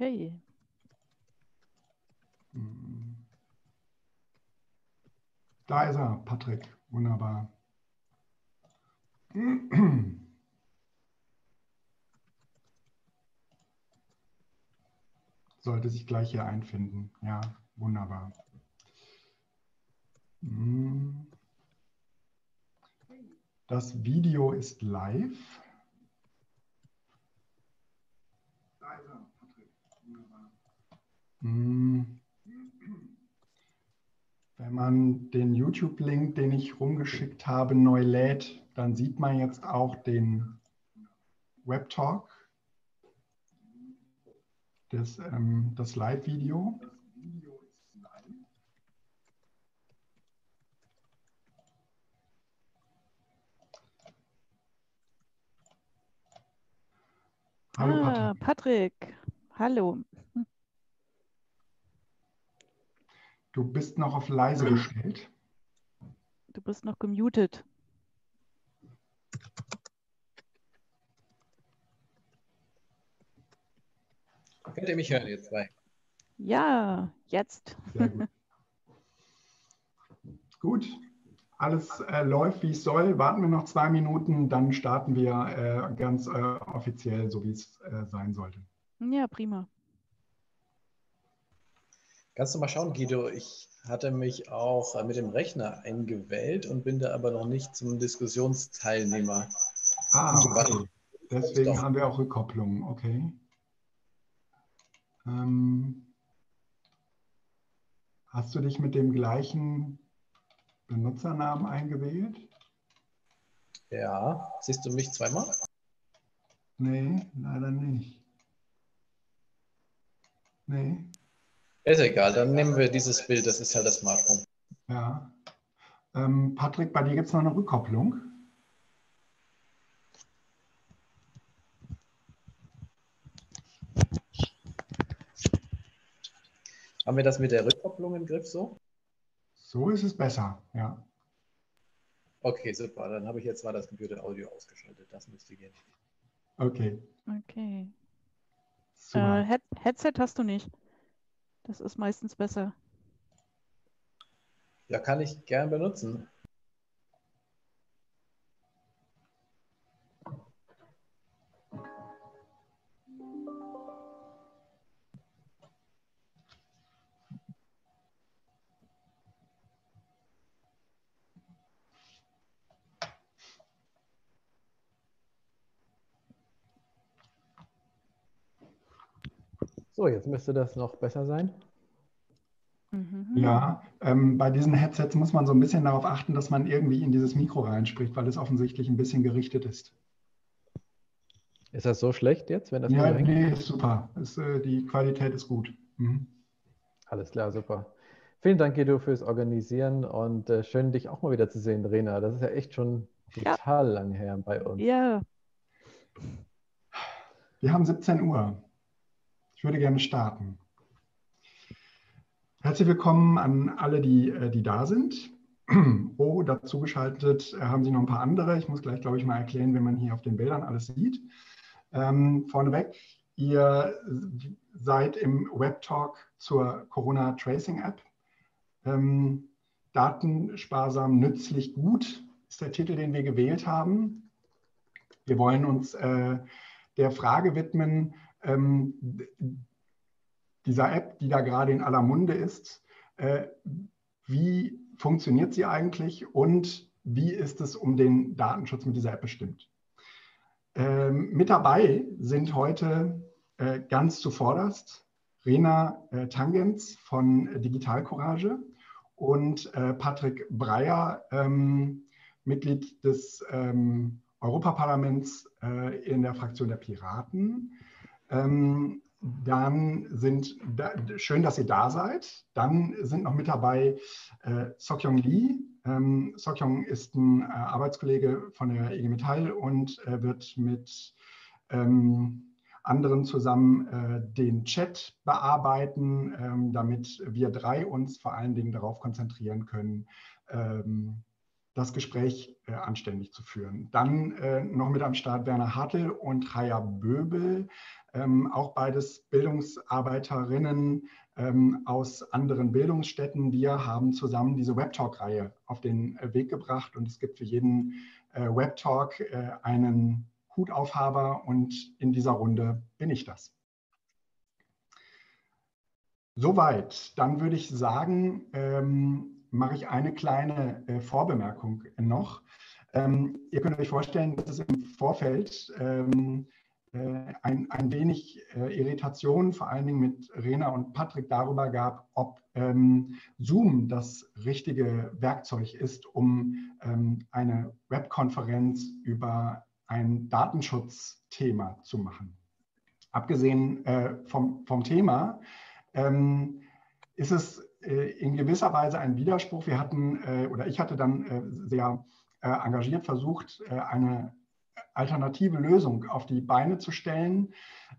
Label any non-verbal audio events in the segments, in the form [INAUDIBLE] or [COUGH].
Okay. Da ist er, Patrick. Wunderbar. Sollte sich gleich hier einfinden. Ja, wunderbar. Das Video ist live. Da ist er. Wenn man den YouTube-Link, den ich rumgeschickt habe, neu lädt, dann sieht man jetzt auch den Webtalk, das, ähm, das Live-Video. Hallo ah, Patrick. Patrick. Hallo. Du bist noch auf leise gestellt. Du bist noch gemutet. Könnt ihr mich hören, ihr zwei? Ja, jetzt. Sehr gut. [LAUGHS] gut, alles äh, läuft, wie es soll. Warten wir noch zwei Minuten, dann starten wir äh, ganz äh, offiziell, so wie es äh, sein sollte. Ja, prima. Kannst du mal schauen, Guido? Ich hatte mich auch äh, mit dem Rechner eingewählt und bin da aber noch nicht zum Diskussionsteilnehmer. Ah, okay. Deswegen Doch. haben wir auch Rückkopplungen, okay. Ähm, hast du dich mit dem gleichen Benutzernamen eingewählt? Ja, siehst du mich zweimal? Nee, leider nicht. Nee, Ist egal, dann nehmen wir dieses Bild, das ist ja das Smartphone. ja. Ähm, Patrick, bei dir gibt es noch eine Rückkopplung. Haben wir das mit der Rückkopplung im Griff so? So ist es besser, ja. Okay, super. Dann habe ich jetzt mal das Computer Audio ausgeschaltet. Das müsste gehen. Okay, Okay. Äh, Head Headset hast du nicht. Das ist meistens besser. Ja, kann ich gern benutzen. So, jetzt müsste das noch besser sein. Mhm. Ja, ähm, bei diesen Headsets muss man so ein bisschen darauf achten, dass man irgendwie in dieses Mikro reinspricht, weil es offensichtlich ein bisschen gerichtet ist. Ist das so schlecht jetzt, wenn das Ja, nicht so hängt? nee, ist super. Ist, äh, die Qualität ist gut. Mhm. Alles klar, super. Vielen Dank, Guido, fürs Organisieren und äh, schön, dich auch mal wieder zu sehen, Rena. Das ist ja echt schon Ja. total lang her bei uns. Ja, Wir haben 17 Uhr. Ich würde gerne starten. Herzlich willkommen an alle, die, äh, die da sind. [CLEARS THROAT] Oh, dazu geschaltet äh, haben Sie noch ein paar andere. Ich muss gleich, glaube ich, mal erklären, wenn man hier auf den Bildern alles sieht. Ähm, vorneweg, ihr seid im Webtalk zur Corona Tracing App. Ähm, Datensparsam, nützlich, gut ist der Titel, den wir gewählt haben. Wir wollen uns äh, der Frage widmen, ähm, dieser App, die da gerade in aller Munde ist, äh, wie funktioniert sie eigentlich und wie ist es um den Datenschutz mit dieser App bestimmt? Ähm, mit dabei sind heute äh, ganz zuvorderst Rena äh, Tangens von Digital Courage und äh, Patrick Breyer, ähm, Mitglied des ähm, Europaparlaments äh, in der Fraktion der Piraten. Ähm, dann sind, da, schön, dass ihr da seid. Dann sind noch mit dabei äh, Sokyong Lee. Ähm, Sokyong ist ein äh, Arbeitskollege von der IG Metall und äh, wird mit ähm, anderen zusammen äh, den Chat bearbeiten, ähm, damit wir drei uns vor allen Dingen darauf konzentrieren können, ähm, das Gespräch äh, anständig zu führen. Dann äh, noch mit am Start Werner Hartl und Raya Böbel, ähm, auch beides Bildungsarbeiterinnen ähm, aus anderen Bildungsstätten. Wir haben zusammen diese Webtalk-Reihe auf den äh, Weg gebracht und es gibt für jeden äh, Webtalk äh, einen Hutaufhaber und in dieser Runde bin ich das. Soweit. Dann würde ich sagen, ähm, mache ich eine kleine äh, Vorbemerkung noch. Ähm, ihr könnt euch vorstellen, dass es im Vorfeld ähm, äh, ein, ein wenig äh, Irritation, vor allen Dingen mit Rena und Patrick, darüber gab, ob ähm, Zoom das richtige Werkzeug ist, um ähm, eine Webkonferenz über ein Datenschutzthema zu machen. Abgesehen äh, vom, vom Thema ähm, ist es in gewisser Weise ein Widerspruch. Wir hatten, äh, oder ich hatte dann äh, sehr engagiert versucht, eine alternative Lösung auf die Beine zu stellen.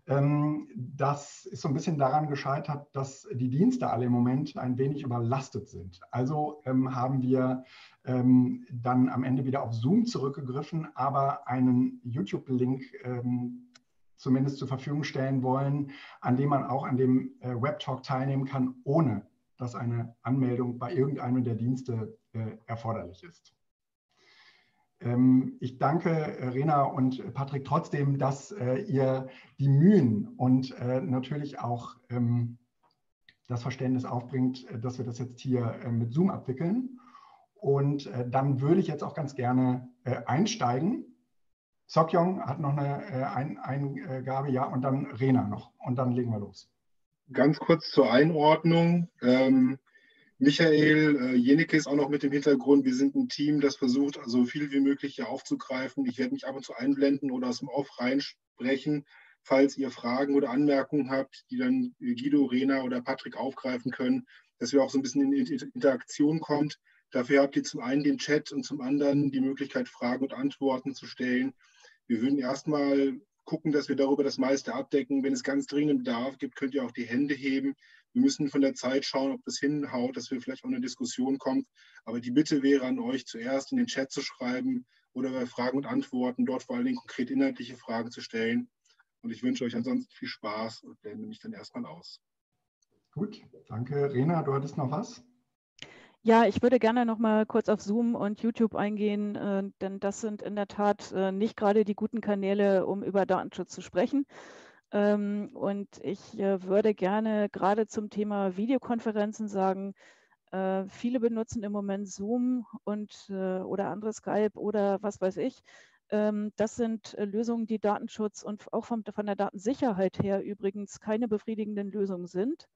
Ähm, das ist so ein bisschen daran gescheitert, dass die Dienste alle im Moment ein wenig überlastet sind. Also ähm, haben wir ähm, dann am Ende wieder auf Zoom zurückgegriffen, aber einen YouTube-Link zumindest zur Verfügung stellen wollen, an dem man auch an dem Webtalk teilnehmen kann, ohne dass eine Anmeldung bei irgendeinem der Dienste äh, erforderlich ist. Ähm, ich danke äh, Rena und Patrick trotzdem, dass äh, ihr die Mühen und natürlich auch ähm, das Verständnis aufbringt, dass wir das jetzt hier mit Zoom abwickeln. Und dann würde ich jetzt auch ganz gerne einsteigen. Sokyong hat noch eine Eingabe, ja, und dann Rena noch. Und dann legen wir los ganz kurz zur Einordnung. Ähm, Michael äh, Jenecke ist auch noch mit dem Hintergrund. Wir sind ein Team, das versucht, so also viel wie möglich hier aufzugreifen. Ich werde mich ab und zu einblenden oder aus dem Off reinsprechen, falls ihr Fragen oder Anmerkungen habt, die dann Guido, Rena oder Patrick aufgreifen können, dass wir auch so ein bisschen in Interaktion kommt. Dafür habt ihr zum einen den Chat und zum anderen die Möglichkeit, Fragen und Antworten zu stellen. Wir würden erstmal gucken, dass wir darüber das meiste abdecken. Wenn es ganz dringend Bedarf gibt, könnt ihr auch die Hände heben. Wir müssen von der Zeit schauen, ob das hinhaut, dass wir vielleicht auch in eine Diskussion kommen. Aber die Bitte wäre an euch, zuerst in den Chat zu schreiben oder bei Fragen und Antworten dort vor allen Dingen konkret inhaltliche Fragen zu stellen. Und ich wünsche euch ansonsten viel Spaß und blende mich dann erstmal aus. Gut, danke. Rena, du hattest noch was? Ja, ich würde gerne noch mal kurz auf Zoom und YouTube eingehen, äh, denn das sind in der Tat äh, nicht gerade die guten Kanäle, um über Datenschutz zu sprechen. Ähm, und ich äh, würde gerne gerade zum Thema Videokonferenzen sagen, äh, viele benutzen im Moment Zoom und äh, oder andere Skype oder was weiß ich. Ähm, das sind äh, Lösungen, die Datenschutz und auch vom, von der Datensicherheit her übrigens keine befriedigenden Lösungen sind.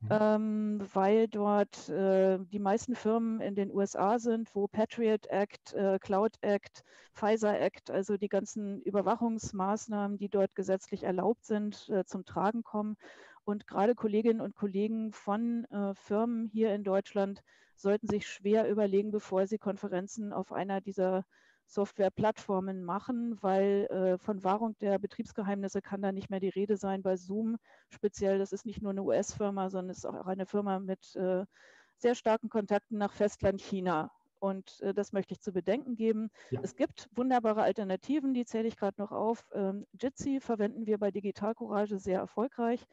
Mhm. ähm, weil dort äh, die meisten Firmen in den USA sind, wo Patriot Act, äh, Cloud Act, Pfizer Act, also die ganzen Überwachungsmaßnahmen, die dort gesetzlich erlaubt sind, äh, zum Tragen kommen. Und gerade Kolleginnen und Kollegen von äh, Firmen hier in Deutschland sollten sich schwer überlegen, bevor sie Konferenzen auf einer dieser Softwareplattformen machen, weil äh, von Wahrung der Betriebsgeheimnisse kann da nicht mehr die Rede sein. Bei Zoom speziell, das ist nicht nur eine US-Firma, sondern es ist auch eine Firma mit äh, sehr starken Kontakten nach Festland China. Und äh, das möchte ich zu bedenken geben. Ja. Es gibt wunderbare Alternativen, die zähle ich gerade noch auf. Ähm, Jitsi verwenden wir bei Digital Courage sehr erfolgreich.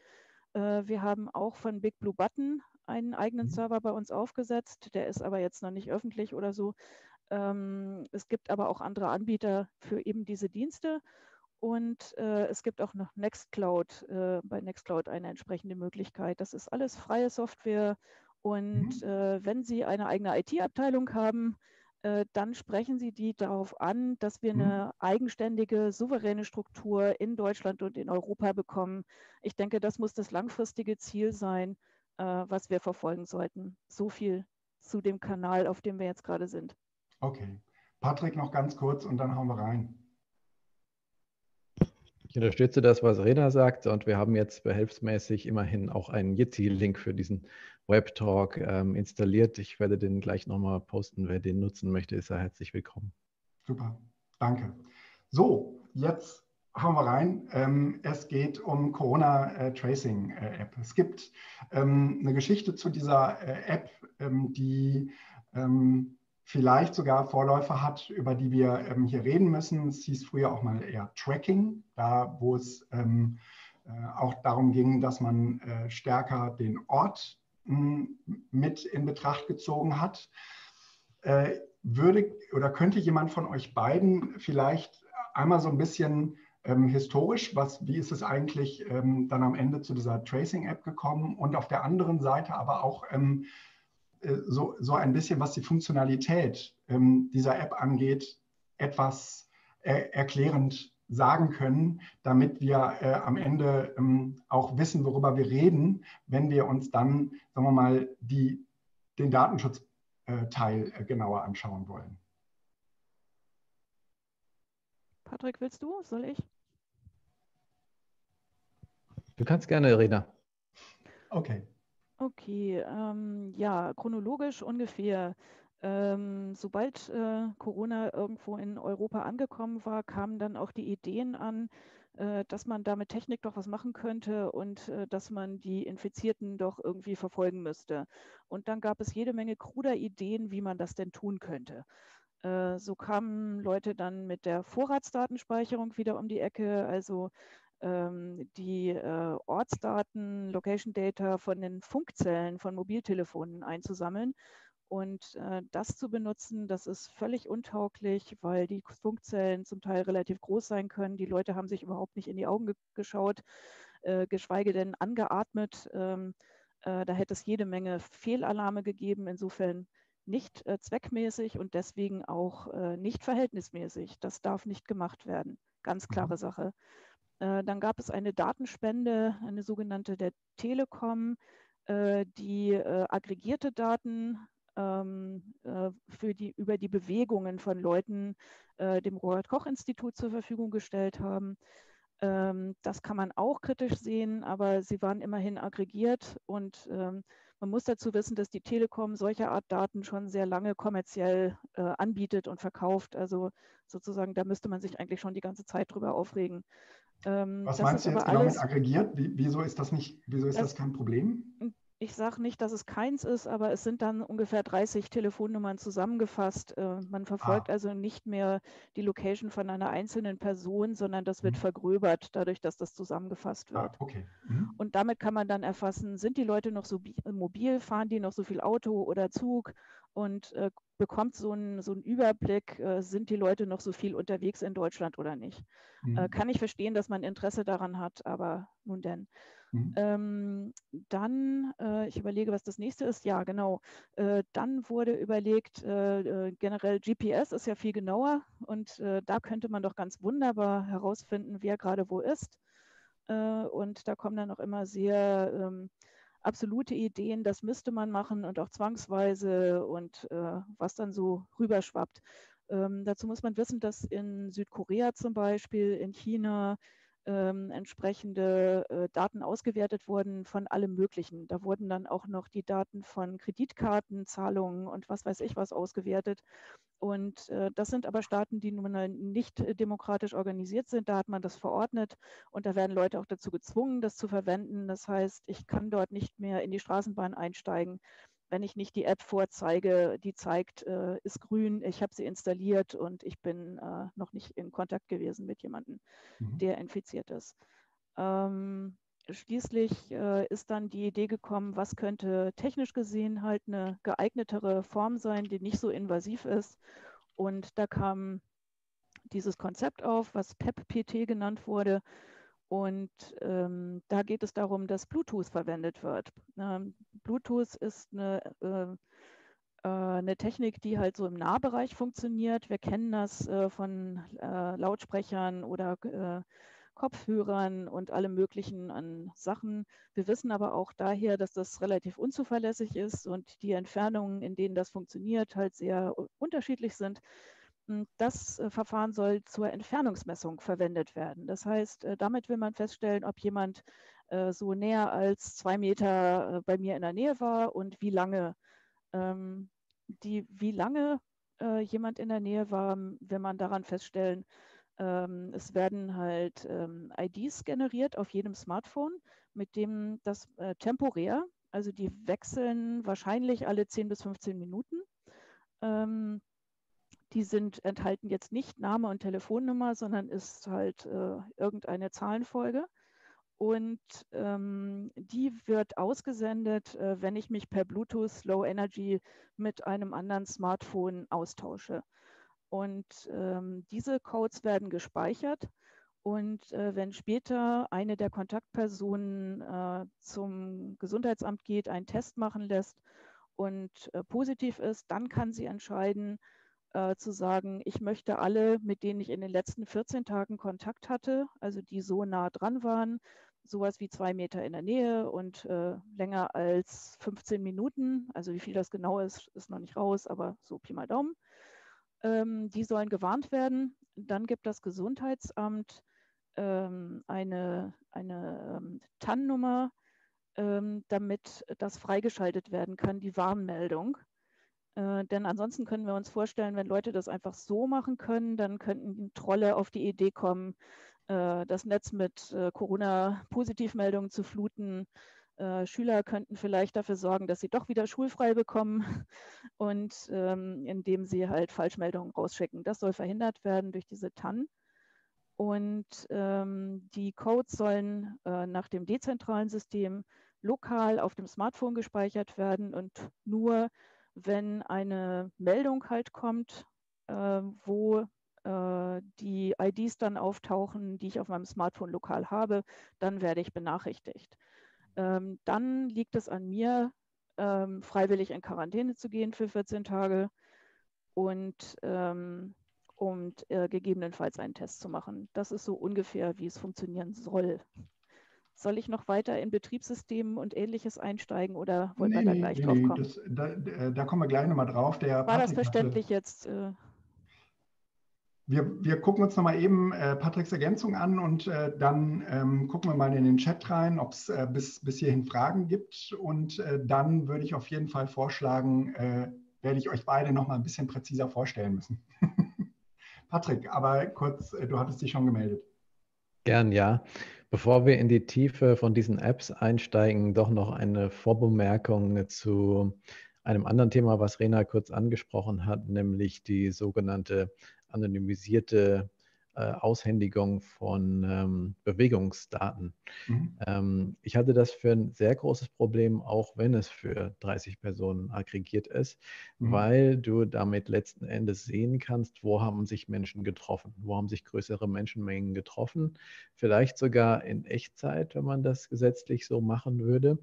Äh, wir haben auch von Big Blue Button einen eigenen mhm. Server bei uns aufgesetzt. Der ist aber jetzt noch nicht öffentlich oder so. Ähm, es gibt aber auch andere Anbieter für eben diese Dienste. Und äh, es gibt auch noch Nextcloud, äh, bei Nextcloud eine entsprechende Möglichkeit. Das ist alles freie Software. Und mhm. äh, wenn Sie eine eigene IT-Abteilung haben, äh, dann sprechen Sie die darauf an, dass wir mhm. eine eigenständige, souveräne Struktur in Deutschland und in Europa bekommen. Ich denke, das muss das langfristige Ziel sein, äh, was wir verfolgen sollten. So viel zu dem Kanal, auf dem wir jetzt gerade sind. Okay. Patrick noch ganz kurz und dann hauen wir rein. Ich unterstütze das, was Rena sagt und wir haben jetzt behelfsmäßig immerhin auch einen Yeti-Link für diesen Webtalk ähm, installiert. Ich werde den gleich nochmal posten. Wer den nutzen möchte, ist er herzlich willkommen. Super, danke. So, jetzt hauen wir rein. Ähm, es geht um Corona-Tracing-App. Äh, es gibt ähm, eine Geschichte zu dieser äh, App, ähm, die ähm, vielleicht sogar Vorläufer hat, über die wir ähm, hier reden müssen. Es hieß früher auch mal eher Tracking, da wo es ähm, äh, auch darum ging, dass man äh, stärker den Ort hm, mit in Betracht gezogen hat. Äh, würde oder könnte jemand von euch beiden vielleicht einmal so ein bisschen ähm, historisch, was, wie ist es eigentlich ähm, dann am Ende zu dieser Tracing-App gekommen und auf der anderen Seite aber auch ähm, äh, so, so ein bisschen, was die Funktionalität ähm, dieser App angeht, etwas er erklärend sagen können, damit wir äh, am Ende ähm, auch wissen, worüber wir reden, wenn wir uns dann, sagen wir mal, die, den Datenschutzteil äh, genauer anschauen wollen. Patrick, willst du? Soll ich? Du kannst gerne, Rena. Okay. Okay, ähm, ja, chronologisch ungefähr. Ähm, sobald äh, Corona irgendwo in Europa angekommen war, kamen dann auch die Ideen an, äh, dass man da mit Technik doch was machen könnte und äh, dass man die Infizierten doch irgendwie verfolgen müsste. Und dann gab es jede Menge kruder Ideen, wie man das denn tun könnte. Äh, so kamen Leute dann mit der Vorratsdatenspeicherung wieder um die Ecke, also die äh, Ortsdaten, Location Data von den Funkzellen von Mobiltelefonen einzusammeln. Und äh, das zu benutzen, das ist völlig untauglich, weil die Funkzellen zum Teil relativ groß sein können. Die Leute haben sich überhaupt nicht in die Augen ge geschaut, äh, geschweige denn angeatmet. Ähm, äh, da hätte es jede Menge Fehlalarme gegeben. Insofern nicht zweckmäßig und deswegen auch nicht verhältnismäßig. Das darf nicht gemacht werden. Ganz mhm. klare Sache. Äh, dann gab es eine Datenspende, eine sogenannte der Telekom, äh, die äh, aggregierte Daten ähm, äh, für die, über die Bewegungen von Leuten dem Robert-Koch-Institut zur Verfügung gestellt haben. Ähm, das kann man auch kritisch sehen, aber sie waren immerhin aggregiert und ähm, man muss dazu wissen, dass die Telekom solche Art Daten schon sehr lange kommerziell anbietet und verkauft. Also sozusagen, da müsste man sich eigentlich schon die ganze Zeit drüber aufregen. Ähm, Was meinst du jetzt genau mit aggregiert? Wie, wieso ist das nicht, wieso ist das, das kein Problem? Ich sage nicht, dass es keins ist, aber es sind dann ungefähr 30 Telefonnummern zusammengefasst. Äh, man verfolgt ah. also nicht mehr die Location von einer einzelnen Person, sondern das wird mhm. vergröbert, dadurch, dass das zusammengefasst ah, wird. Ah, okay. Mhm. Und damit kann man dann erfassen, sind die Leute noch so mobil, fahren die noch so viel Auto oder Zug und äh, bekommt so einen so Überblick, äh, sind die Leute noch so viel unterwegs in Deutschland oder nicht. Äh, mhm. kann ich verstehen, dass man Interesse daran hat, aber nun denn. Mhm. Ähm, dann, äh, ich überlege, was das nächste ist. Ja, genau. Äh, dann wurde überlegt, äh, äh generell GPS ist ja viel genauer und äh, da könnte man doch ganz wunderbar herausfinden, wer gerade wo ist. Äh, und da kommen dann auch immer sehr ähm, absolute Ideen, das müsste man machen und auch zwangsweise und was dann so rüberschwappt. Ähm, dazu muss man wissen, dass in Südkorea zum Beispiel, in China, ähm, entsprechende äh, Daten ausgewertet wurden von allem Möglichen. Da wurden dann auch noch die Daten von Kreditkarten, Zahlungen und was weiß ich was ausgewertet. Und äh, das sind aber Staaten, die nun nicht äh, demokratisch organisiert sind. Da hat man das verordnet und da werden Leute auch dazu gezwungen, das zu verwenden. Das heißt, ich kann dort nicht mehr in die Straßenbahn einsteigen wenn ich nicht die App vorzeige, die zeigt, äh, ist grün, ich habe sie installiert und ich bin äh, noch nicht in Kontakt gewesen mit jemandem, mhm. der infiziert ist. Ähm, schließlich äh, ist dann die Idee gekommen, was könnte technisch gesehen halt eine geeignetere Form sein, die nicht so invasiv ist. Und da kam dieses Konzept auf, was PEP-PT genannt wurde. Und ähm, da geht es darum, dass Bluetooth verwendet wird. Ähm, Bluetooth ist eine, äh, äh, eine Technik, die halt so im Nahbereich funktioniert. Wir kennen das äh, von äh, Lautsprechern oder äh, Kopfhörern und allem möglichen an Sachen. Wir wissen aber auch daher, dass das relativ unzuverlässig ist und die Entfernungen, in denen das funktioniert, halt sehr unterschiedlich sind. Hm, das äh, Verfahren soll zur Entfernungsmessung verwendet werden. Das heißt, äh, damit will man feststellen, ob jemand äh, so näher als zwei Meter bei mir in der Nähe war und wie lange. Ähm, die, wie lange jemand in der Nähe war, will man daran feststellen, ähm, es werden halt ähm, IDs generiert auf jedem Smartphone, mit dem das temporär, also die wechseln wahrscheinlich alle 10 bis 15 Minuten die sind, enthalten jetzt nicht Name und Telefonnummer, sondern ist halt äh, irgendeine Zahlenfolge. Und ähm, die wird ausgesendet, äh, wenn ich mich per Bluetooth Low Energy mit einem anderen Smartphone austausche. Und ähm, diese Codes werden gespeichert. Und äh, wenn später eine der Kontaktpersonen äh, zum Gesundheitsamt geht, einen Test machen lässt und äh, positiv ist, dann kann sie entscheiden, äh, zu sagen, ich möchte alle, mit denen ich in den letzten 14 Tagen Kontakt hatte, also die so nah dran waren, sowas wie zwei Meter in der Nähe und äh, länger als 15 Minuten, also wie viel das genau ist, ist noch nicht raus, aber so Pi mal Daumen, ähm, die sollen gewarnt werden. Dann gibt das Gesundheitsamt ähm, eine, eine ähm, TAN-Nummer, ähm, damit das freigeschaltet werden kann, die Warnmeldung. Äh, denn ansonsten können wir uns vorstellen, wenn Leute das einfach so machen können, dann könnten Trolle auf die Idee kommen, äh, das Netz mit äh, Corona-Positivmeldungen zu fluten. Äh, Schüler könnten vielleicht dafür sorgen, dass sie doch wieder schulfrei bekommen [LAUGHS] und ähm, indem sie halt Falschmeldungen rausschicken. Das soll verhindert werden durch diese TAN. Und ähm, die Codes sollen äh, nach dem dezentralen System lokal auf dem Smartphone gespeichert werden und nur wenn eine Meldung halt kommt, äh, wo äh, die IDs dann auftauchen, die ich auf meinem Smartphone lokal habe, dann werde ich benachrichtigt. Ähm, dann liegt es an mir, ähm, freiwillig in Quarantäne zu gehen für 14 Tage und, ähm, und äh, gegebenenfalls einen Test zu machen. Das ist so ungefähr, wie es funktionieren soll. Soll ich noch weiter in Betriebssystemen und ähnliches einsteigen oder wollen nee, wir da gleich nee, drauf kommen? Das, da, äh, da, kommen wir gleich nochmal drauf. Der War das verständlich hatte, jetzt? Äh, wir, wir, gucken uns nochmal eben äh, Patricks Ergänzung an und äh, dann ähm, gucken wir mal in den Chat rein, ob es äh, bis, bis hierhin Fragen gibt. Und äh, dann würde ich auf jeden Fall vorschlagen, werde ich euch beide nochmal ein bisschen präziser vorstellen müssen. [LAUGHS] Patrick, aber kurz, du hattest dich schon gemeldet. Gern, ja. Bevor wir in die Tiefe von diesen Apps einsteigen, doch noch eine Vorbemerkung zu einem anderen Thema, was Rena kurz angesprochen hat, nämlich die sogenannte anonymisierte Aushändigung von ähm, Bewegungsdaten. Mhm. Ähm, ich hatte das für ein sehr großes Problem, auch wenn es für 30 Personen aggregiert ist, mhm. weil du damit letzten Endes sehen kannst, wo haben sich Menschen getroffen, wo haben sich größere Menschenmengen getroffen, vielleicht sogar in Echtzeit, wenn man das gesetzlich so machen würde.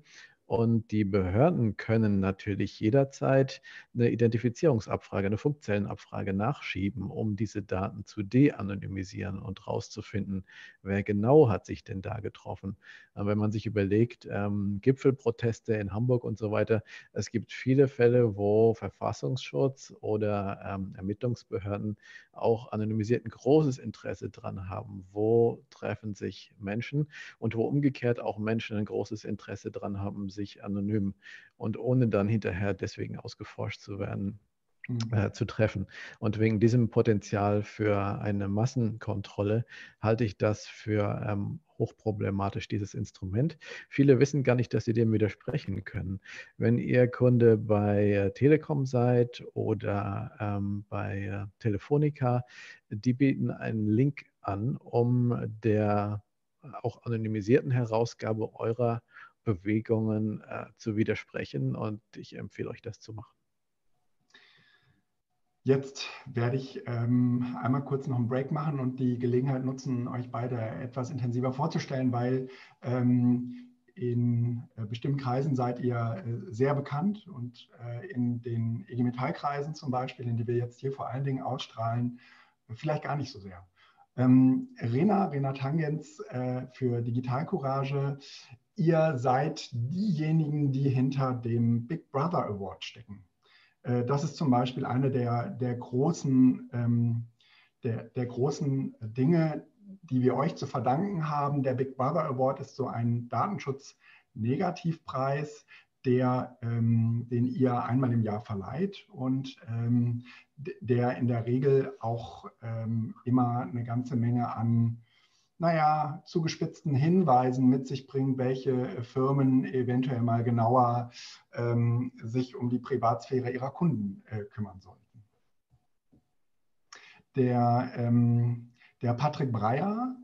Und die Behörden können natürlich jederzeit eine Identifizierungsabfrage, eine Funkzellenabfrage nachschieben, um diese Daten zu de-anonymisieren und rauszufinden, wer genau hat sich denn da getroffen. wenn man sich überlegt, ähm, Gipfelproteste in Hamburg und so weiter, es gibt viele Fälle, wo Verfassungsschutz oder ähm, Ermittlungsbehörden auch anonymisiert ein großes Interesse dran haben, wo treffen sich Menschen und wo umgekehrt auch Menschen ein großes Interesse dran haben, sich anonym und ohne dann hinterher deswegen ausgeforscht zu werden. Äh, zu treffen. Und wegen diesem Potenzial für eine Massenkontrolle halte ich das für ähm, hochproblematisch, dieses Instrument. Viele wissen gar nicht, dass sie dem widersprechen können. Wenn ihr Kunde bei äh, Telekom seid oder ähm, bei äh, Telefonica, die bieten einen Link an, um der auch anonymisierten Herausgabe eurer Bewegungen äh, zu widersprechen. Und ich empfehle euch, das zu machen. Jetzt werde ich ähm, einmal kurz noch einen Break machen und die Gelegenheit nutzen, euch beide etwas intensiver vorzustellen, weil ähm, in äh, bestimmten Kreisen seid ihr äh, sehr bekannt und äh, in den IG Metall-Kreisen zum Beispiel, in die wir jetzt hier vor allen Dingen ausstrahlen, vielleicht gar nicht so sehr. Ähm, Rena, Rena Tangens äh, für Digitalcourage ihr seid diejenigen, die hinter dem Big Brother Award stecken. Äh, das ist zum Beispiel eine der, der, großen, ähm, der, der großen Dinge, die wir euch zu verdanken haben. Der Big Brother Award ist so ein Datenschutz-Negativpreis, der, ähm, den ihr einmal im Jahr verleiht und ähm, der in der Regel auch ähm, immer eine ganze Menge an naja, zugespitzten Hinweisen mit sich bringt, welche Firmen eventuell mal genauer ähm, sich um die Privatsphäre ihrer Kunden äh, kümmern sollten. der, ähm, der Patrick Breyer,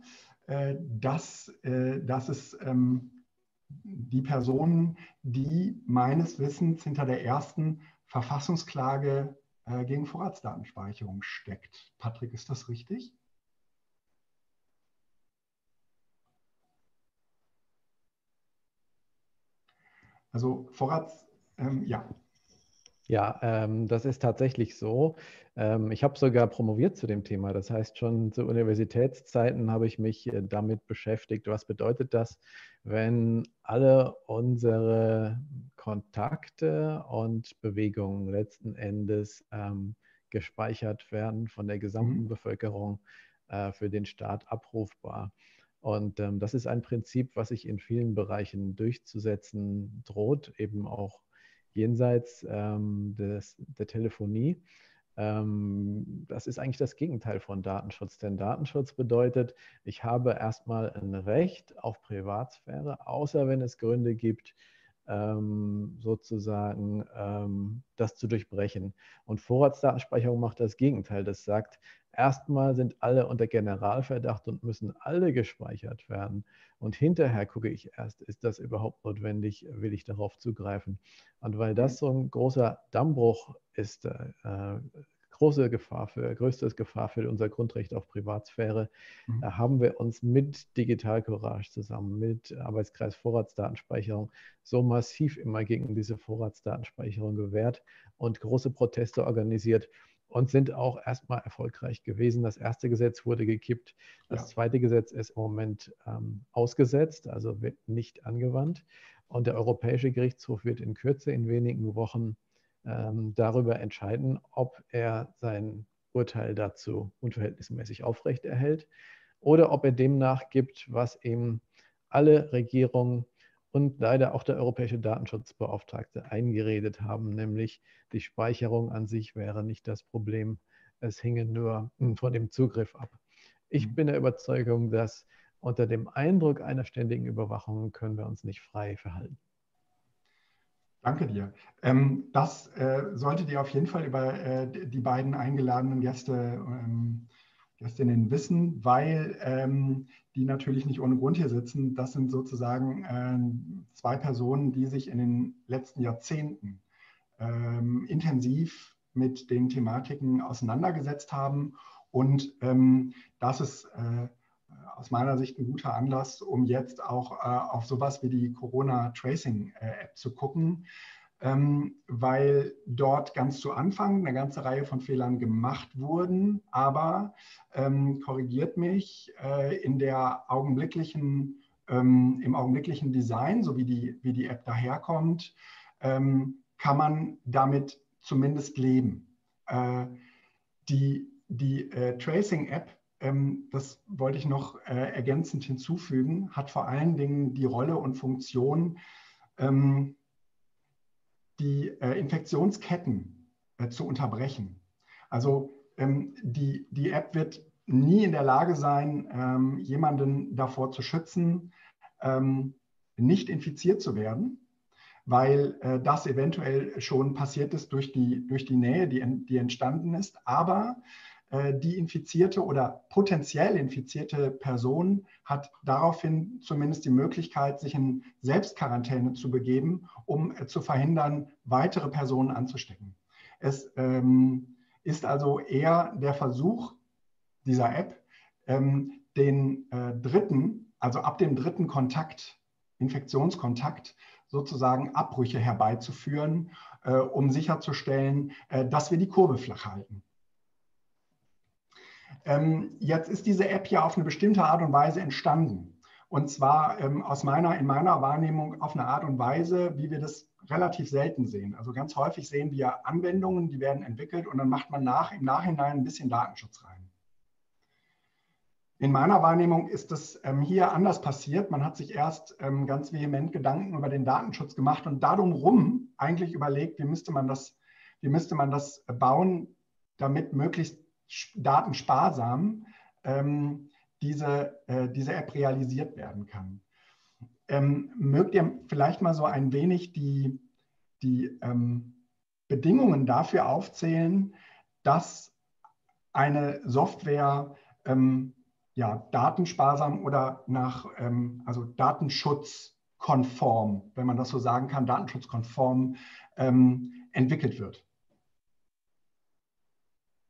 äh, dass, äh, dass es ähm, die Person, die meines Wissens hinter der ersten Verfassungsklage äh, gegen Vorratsdatenspeicherung steckt. Patrick, ist das richtig? Also Vorrats, ähm, ja. Ja, ähm, das ist tatsächlich so. Ähm, ich habe sogar promoviert zu dem Thema. Das heißt, schon zu Universitätszeiten habe ich mich äh, damit beschäftigt. Was bedeutet das, wenn alle unsere Kontakte und Bewegungen letzten Endes ähm, gespeichert werden von der gesamten mhm. Bevölkerung äh, für den Staat abrufbar? Und ähm, das ist ein Prinzip, was sich in vielen Bereichen durchzusetzen droht, eben auch jenseits ähm, des, der Telefonie. Ähm, das ist eigentlich das Gegenteil von Datenschutz, denn Datenschutz bedeutet, ich habe erstmal ein Recht auf Privatsphäre, außer wenn es Gründe gibt, ähm, sozusagen ähm, das zu durchbrechen. Und Vorratsdatenspeicherung macht das Gegenteil. Das sagt, erstmal sind alle unter Generalverdacht und müssen alle gespeichert werden. Und hinterher gucke ich erst, ist das überhaupt notwendig, will ich darauf zugreifen. Und weil das so ein großer Dammbruch ist, äh, große Gefahr für, größtes Gefahr für unser Grundrecht auf Privatsphäre, mhm. da haben wir uns mit Digital Courage zusammen, mit Arbeitskreis Vorratsdatenspeicherung so massiv immer gegen diese Vorratsdatenspeicherung gewehrt und große Proteste organisiert und sind auch erstmal erfolgreich gewesen. Das erste Gesetz wurde gekippt. Das ja. zweite Gesetz ist im Moment ähm, ausgesetzt, also wird nicht angewandt. Und der Europäische Gerichtshof wird in Kürze, in wenigen Wochen, darüber entscheiden, ob er sein Urteil dazu unverhältnismäßig aufrechterhält oder ob er dem nachgibt, was eben alle Regierungen und leider auch der europäische Datenschutzbeauftragte eingeredet haben, nämlich die Speicherung an sich wäre nicht das Problem, es hinge nur von dem Zugriff ab. Ich mhm. bin der Überzeugung, dass unter dem Eindruck einer ständigen Überwachung können wir uns nicht frei verhalten. Danke dir. Ähm, das äh, solltet ihr auf jeden Fall über äh, die beiden eingeladenen Gäste, ähm, Gästinnen wissen, weil ähm, die natürlich nicht ohne Grund hier sitzen. Das sind sozusagen äh, zwei Personen, die sich in den letzten Jahrzehnten ähm, intensiv mit den Thematiken auseinandergesetzt haben. Und ähm, das ist äh, aus meiner Sicht ein guter Anlass, um jetzt auch äh, auf sowas wie die Corona-Tracing-App zu gucken, ähm, weil dort ganz zu Anfang eine ganze Reihe von Fehlern gemacht wurden, aber ähm, korrigiert mich äh, in der augenblicklichen, ähm, im augenblicklichen Design, so wie die, wie die App daherkommt, ähm, kann man damit zumindest leben. Äh, die die äh, Tracing-App das wollte ich noch äh, ergänzend hinzufügen, hat vor allen Dingen die Rolle und Funktion, ähm, die äh, Infektionsketten äh, zu unterbrechen. Also ähm, die, die App wird nie in der Lage sein, jemanden davor zu schützen, nicht infiziert zu werden, weil das eventuell schon passiert ist durch die, durch die Nähe, die, die entstanden ist. Aber die infizierte oder potenziell infizierte Person hat daraufhin zumindest die Möglichkeit, sich in Selbstquarantäne zu begeben, um äh, zu verhindern, weitere Personen anzustecken. Es ähm, ist also eher der Versuch dieser App, ähm, den äh, dritten, also ab dem dritten Kontakt, Infektionskontakt, sozusagen Abbrüche herbeizuführen, äh, um sicherzustellen, äh, dass wir die Kurve flach halten. Ähm, jetzt ist diese App ja auf eine bestimmte Art und Weise entstanden. Und zwar ähm, aus meiner, in meiner Wahrnehmung auf eine Art und Weise, wie wir das relativ selten sehen. Also ganz häufig sehen wir Anwendungen, die werden entwickelt und dann macht man nach, im Nachhinein ein bisschen Datenschutz rein. In meiner Wahrnehmung ist das ähm, hier anders passiert. Man hat sich erst ähm, ganz vehement Gedanken über den Datenschutz gemacht und darum rum eigentlich überlegt, wie müsste man das, wie müsste man das bauen, damit möglichst datensparsam ähm, diese, äh, diese App realisiert werden kann. Ähm, mögt ihr vielleicht mal so ein wenig die, die ähm, Bedingungen dafür aufzählen, dass eine Software ähm, ja, datensparsam oder nach ähm, also datenschutzkonform, wenn man das so sagen kann, datenschutzkonform ähm, entwickelt wird.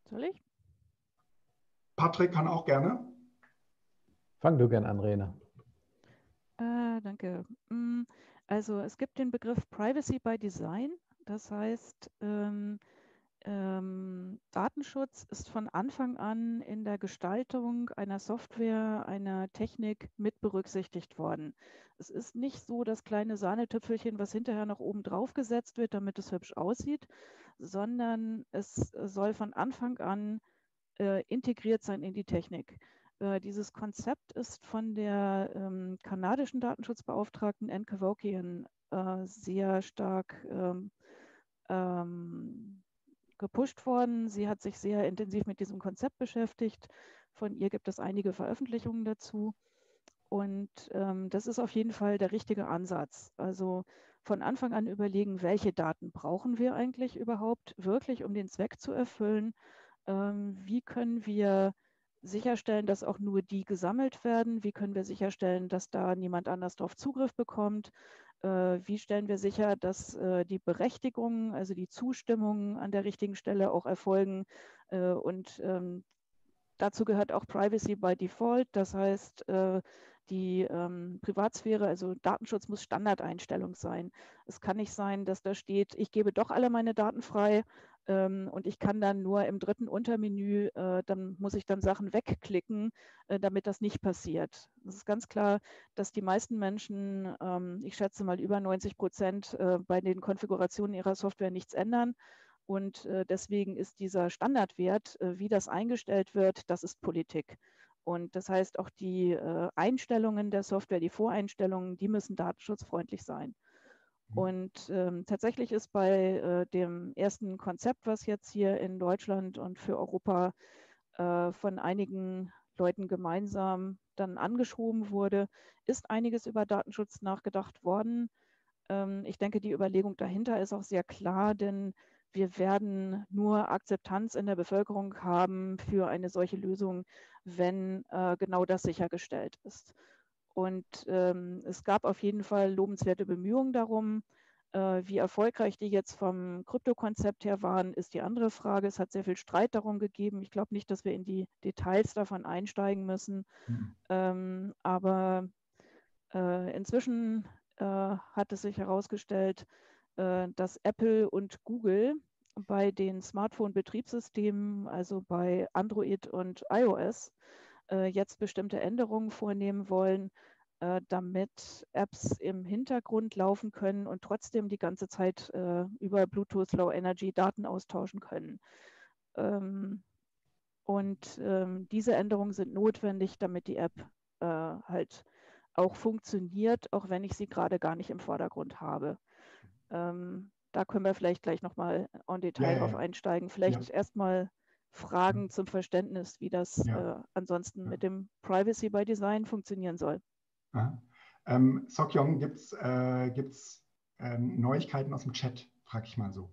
Soll ich? Patrick kann auch gerne. Fang du gerne an, Rena. Äh, danke. Mm, also es gibt den Begriff Privacy by Design. Das heißt, ähm, ähm, Datenschutz ist von Anfang an in der Gestaltung einer Software, einer Technik mit berücksichtigt worden. Es ist nicht so das kleine Sahnetüpfelchen, was hinterher noch oben drauf gesetzt wird, damit es hübsch aussieht, sondern es soll von Anfang an äh, integriert sein in die Technik. Äh, dieses Konzept ist von der ähm, kanadischen Datenschutzbeauftragten Anne Kavokian äh, sehr stark ähm, ähm, gepusht worden. Sie hat sich sehr intensiv mit diesem Konzept beschäftigt. Von ihr gibt es einige Veröffentlichungen dazu. Und ähm, das ist auf jeden Fall der richtige Ansatz. Also von Anfang an überlegen, welche Daten brauchen wir eigentlich überhaupt wirklich, um den Zweck zu erfüllen. Ähm, wie können wir sicherstellen, dass auch nur die gesammelt werden? Wie können wir sicherstellen, dass da niemand anders darauf Zugriff bekommt? Äh, wie stellen wir sicher, dass äh, die Berechtigungen, also die Zustimmungen an der richtigen Stelle auch erfolgen? Äh, und ähm, dazu gehört auch Privacy by Default. Das heißt, die ähm, Privatsphäre, also Datenschutz muss Standardeinstellung sein. Es kann nicht sein, dass da steht, ich gebe doch alle meine Daten frei, ähm, und ich kann dann nur im dritten Untermenü, äh, dann muss ich dann Sachen wegklicken, äh, damit das nicht passiert. Es ist ganz klar, dass die meisten Menschen, ähm, ich schätze mal über 90 Prozent, äh, bei den Konfigurationen ihrer Software nichts ändern. Und äh, deswegen ist dieser Standardwert, äh, wie das eingestellt wird, das ist Politik. Und das heißt, auch die äh, Einstellungen der Software, die Voreinstellungen, die müssen datenschutzfreundlich sein. Mhm. Und ähm, tatsächlich ist bei äh, dem ersten Konzept, was jetzt hier in Deutschland und für Europa äh, von einigen Leuten gemeinsam dann angeschoben wurde, ist einiges über Datenschutz nachgedacht worden. Ähm, ich denke, die Überlegung dahinter ist auch sehr klar, denn wir werden nur Akzeptanz in der Bevölkerung haben für eine solche Lösung, wenn äh, genau das sichergestellt ist. Und ähm, es gab auf jeden Fall lobenswerte Bemühungen darum. Äh, wie erfolgreich die jetzt vom Kryptokonzept her waren, ist die andere Frage. Es hat sehr viel Streit darum gegeben. Ich glaube nicht, dass wir in die Details davon einsteigen müssen. Mhm. Ähm, aber äh, inzwischen äh, hat es sich herausgestellt, dass Apple und Google bei den Smartphone-Betriebssystemen, also bei Android und iOS, äh, jetzt bestimmte Änderungen vornehmen wollen, äh, damit Apps im Hintergrund laufen können und trotzdem die ganze Zeit äh, über Bluetooth Low Energy Daten austauschen können. Ähm, und ähm, diese Änderungen sind notwendig, damit die App äh, halt auch funktioniert, auch wenn ich sie gerade gar nicht im Vordergrund habe. Ähm, da können wir vielleicht gleich nochmal en Detail ja, drauf einsteigen. Vielleicht ja. erstmal Fragen mhm. zum Verständnis, wie das ja. äh, ansonsten ja. mit dem Privacy by Design funktionieren soll. Ähm, Sokyong, gibt es äh, ähm, Neuigkeiten aus dem Chat, frage ich mal so.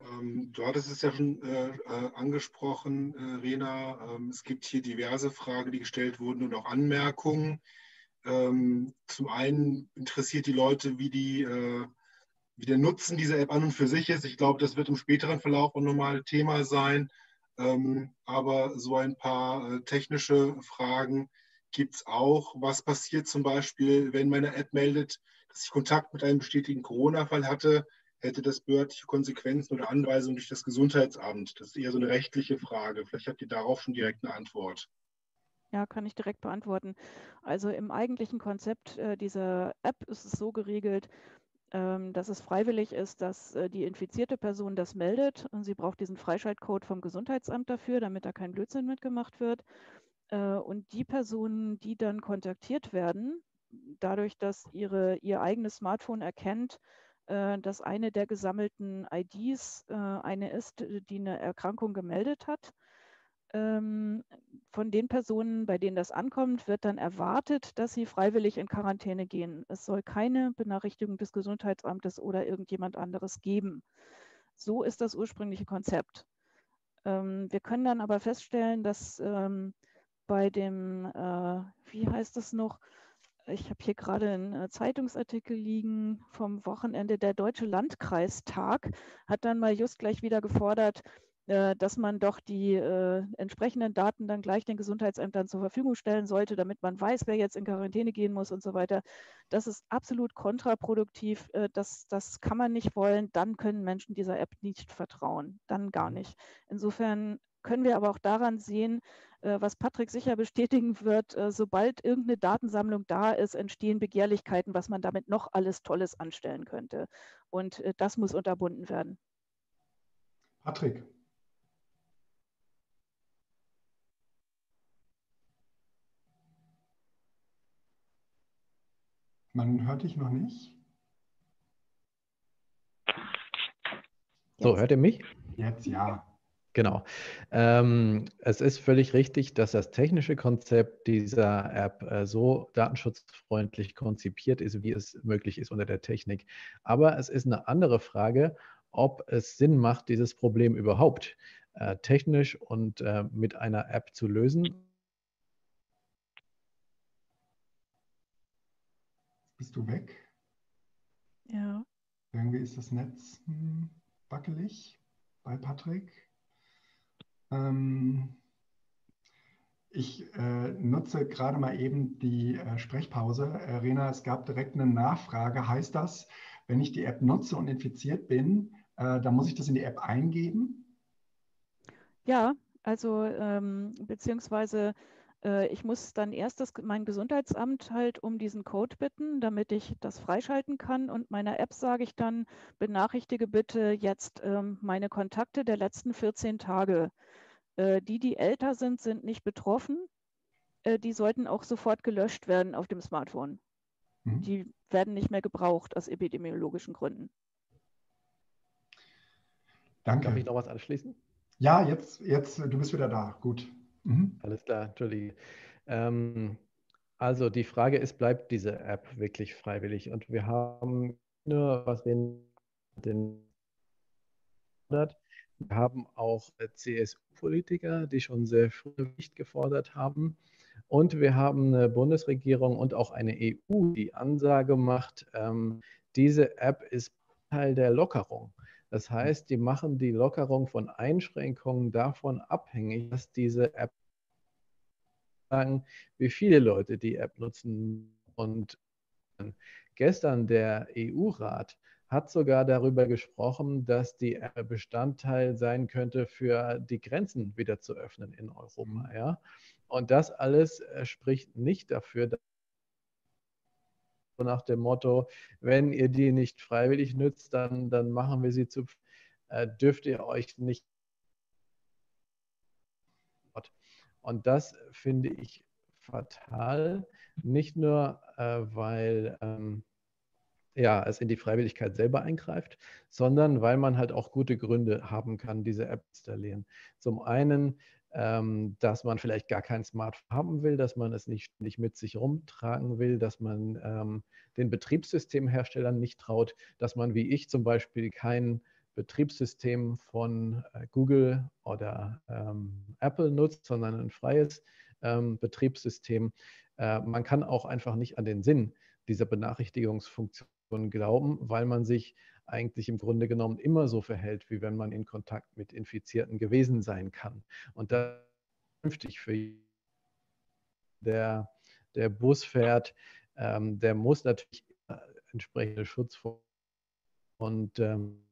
Ähm, du hattest es ja schon äh, äh, angesprochen, äh, Rena. Ähm, es gibt hier diverse Fragen, die gestellt wurden und auch Anmerkungen. Ähm, zum einen interessiert die Leute, wie die äh, wie der Nutzen dieser App an und für sich ist. Ich glaube, das wird im späteren Verlauf auch nochmal Thema sein. Ähm, aber so ein paar äh, technische Fragen gibt es auch. Was passiert zum Beispiel, wenn meine App meldet, dass ich Kontakt mit einem bestätigten Corona-Fall hatte? Hätte das behördliche Konsequenzen oder Anweisungen durch das Gesundheitsamt? Das ist eher so eine rechtliche Frage. Vielleicht habt ihr darauf schon direkt eine Antwort. Ja, kann ich direkt beantworten. Also im eigentlichen Konzept äh, dieser App ist es so geregelt, ähm, dass es freiwillig ist, dass äh, die infizierte Person das meldet. Und sie braucht diesen Freischaltcode vom Gesundheitsamt dafür, damit da kein Blödsinn mitgemacht wird. Äh, und die Personen, die dann kontaktiert werden, dadurch, dass ihre, ihr eigenes Smartphone erkennt, äh, dass eine der gesammelten IDs eine ist, die eine Erkrankung gemeldet hat, von den Personen, bei denen das ankommt, wird dann erwartet, dass sie freiwillig in Quarantäne gehen. Es soll keine Benachrichtigung des Gesundheitsamtes oder irgendjemand anderes geben. So ist das ursprüngliche Konzept. Ähm, wir können dann aber feststellen, dass ähm, bei dem, äh, wie heißt es noch, ich habe hier gerade einen äh, Zeitungsartikel liegen vom Wochenende. Der Deutsche Landkreistag hat dann mal just gleich wieder gefordert, dass man doch die äh, entsprechenden Daten dann gleich den Gesundheitsämtern zur Verfügung stellen sollte, damit man weiß, wer jetzt in Quarantäne gehen muss und so weiter. Das ist absolut kontraproduktiv. Äh, das, das kann man nicht wollen. Dann können Menschen dieser App nicht vertrauen. Dann gar mhm. nicht. Insofern können wir aber auch daran sehen, äh, was Patrick sicher [LAUGHS] bestätigen wird, äh, sobald irgendeine Datensammlung da ist, entstehen Begehrlichkeiten, was man damit noch alles Tolles anstellen könnte. Und äh, das muss unterbunden werden. Patrick. Man hört dich noch nicht. So, hört ihr mich? Jetzt ja. Genau. Ähm, es ist völlig richtig, dass das technische Konzept dieser App äh, so datenschutzfreundlich konzipiert ist, wie es möglich ist unter der Technik. Aber es ist eine andere Frage, ob es Sinn macht, dieses Problem überhaupt äh, technisch und äh, mit einer App zu lösen. Bist du weg? Ja. Irgendwie ist das Netz hm, wackelig bei Patrick. Ähm, ich äh, nutze gerade mal eben die äh, Sprechpause. Äh, Rena, es gab direkt eine Nachfrage. Heißt das, wenn ich die App nutze und infiziert bin, äh, dann muss ich das in die App eingeben? Ja, also ähm, beziehungsweise äh, ich muss dann erst das, mein Gesundheitsamt halt um diesen Code bitten, damit ich das freischalten kann. Und meiner App sage ich dann, benachrichtige bitte jetzt ähm, meine Kontakte der letzten 14 Tage. Äh, die, die älter sind, sind nicht betroffen. Äh, die sollten auch sofort gelöscht werden auf dem Smartphone. Mhm. Die werden nicht mehr gebraucht aus epidemiologischen Gründen. Danke. Darf ich noch was anschließen? Ja, jetzt, jetzt, du bist wieder da. Gut. Mhm. Alles klar, Entschuldige. Ähm, also die Frage ist, bleibt diese App wirklich freiwillig? Und wir haben nur, was wir den wir haben auch äh, CSU-Politiker, die schon sehr früh nicht gefordert haben. Und wir haben eine Bundesregierung und auch eine EU, die Ansage macht, ähm, diese App ist Teil der Lockerung. Das heißt, die machen die Lockerung von Einschränkungen davon abhängig, dass diese App sagen, wie viele Leute die App nutzen. Und gestern der EU-Rat hat sogar darüber gesprochen, dass die Bestandteil sein könnte, für die Grenzen wieder zu öffnen in Europa. Ja? Und das alles äh, spricht nicht dafür, dass nach dem Motto, wenn ihr die nicht freiwillig nützt, dann, dann machen wir sie zu, äh, dürft ihr euch nicht. Und das finde ich fatal, nicht nur, äh, weil ähm, ja, es in die Freiwilligkeit selber eingreift, sondern weil man halt auch gute Gründe haben kann, diese App zu installieren. Zum einen, ähm, dass man vielleicht gar kein Smartphone haben will, dass man es nicht, nicht mit sich rumtragen will, dass man ähm, den Betriebssystemherstellern nicht traut, dass man wie ich zum Beispiel kein Betriebssystem von äh, Google oder ähm, Apple nutzt, sondern ein freies ähm, Betriebssystem. Äh, man kann auch einfach nicht an den Sinn dieser Benachrichtigungsfunktion glauben, weil man sich eigentlich im Grunde genommen immer so verhält, wie wenn man in Kontakt mit Infizierten gewesen sein kann. Und da künftig für der, der Bus fährt, ähm, der muss natürlich entsprechende Schutz und ähm,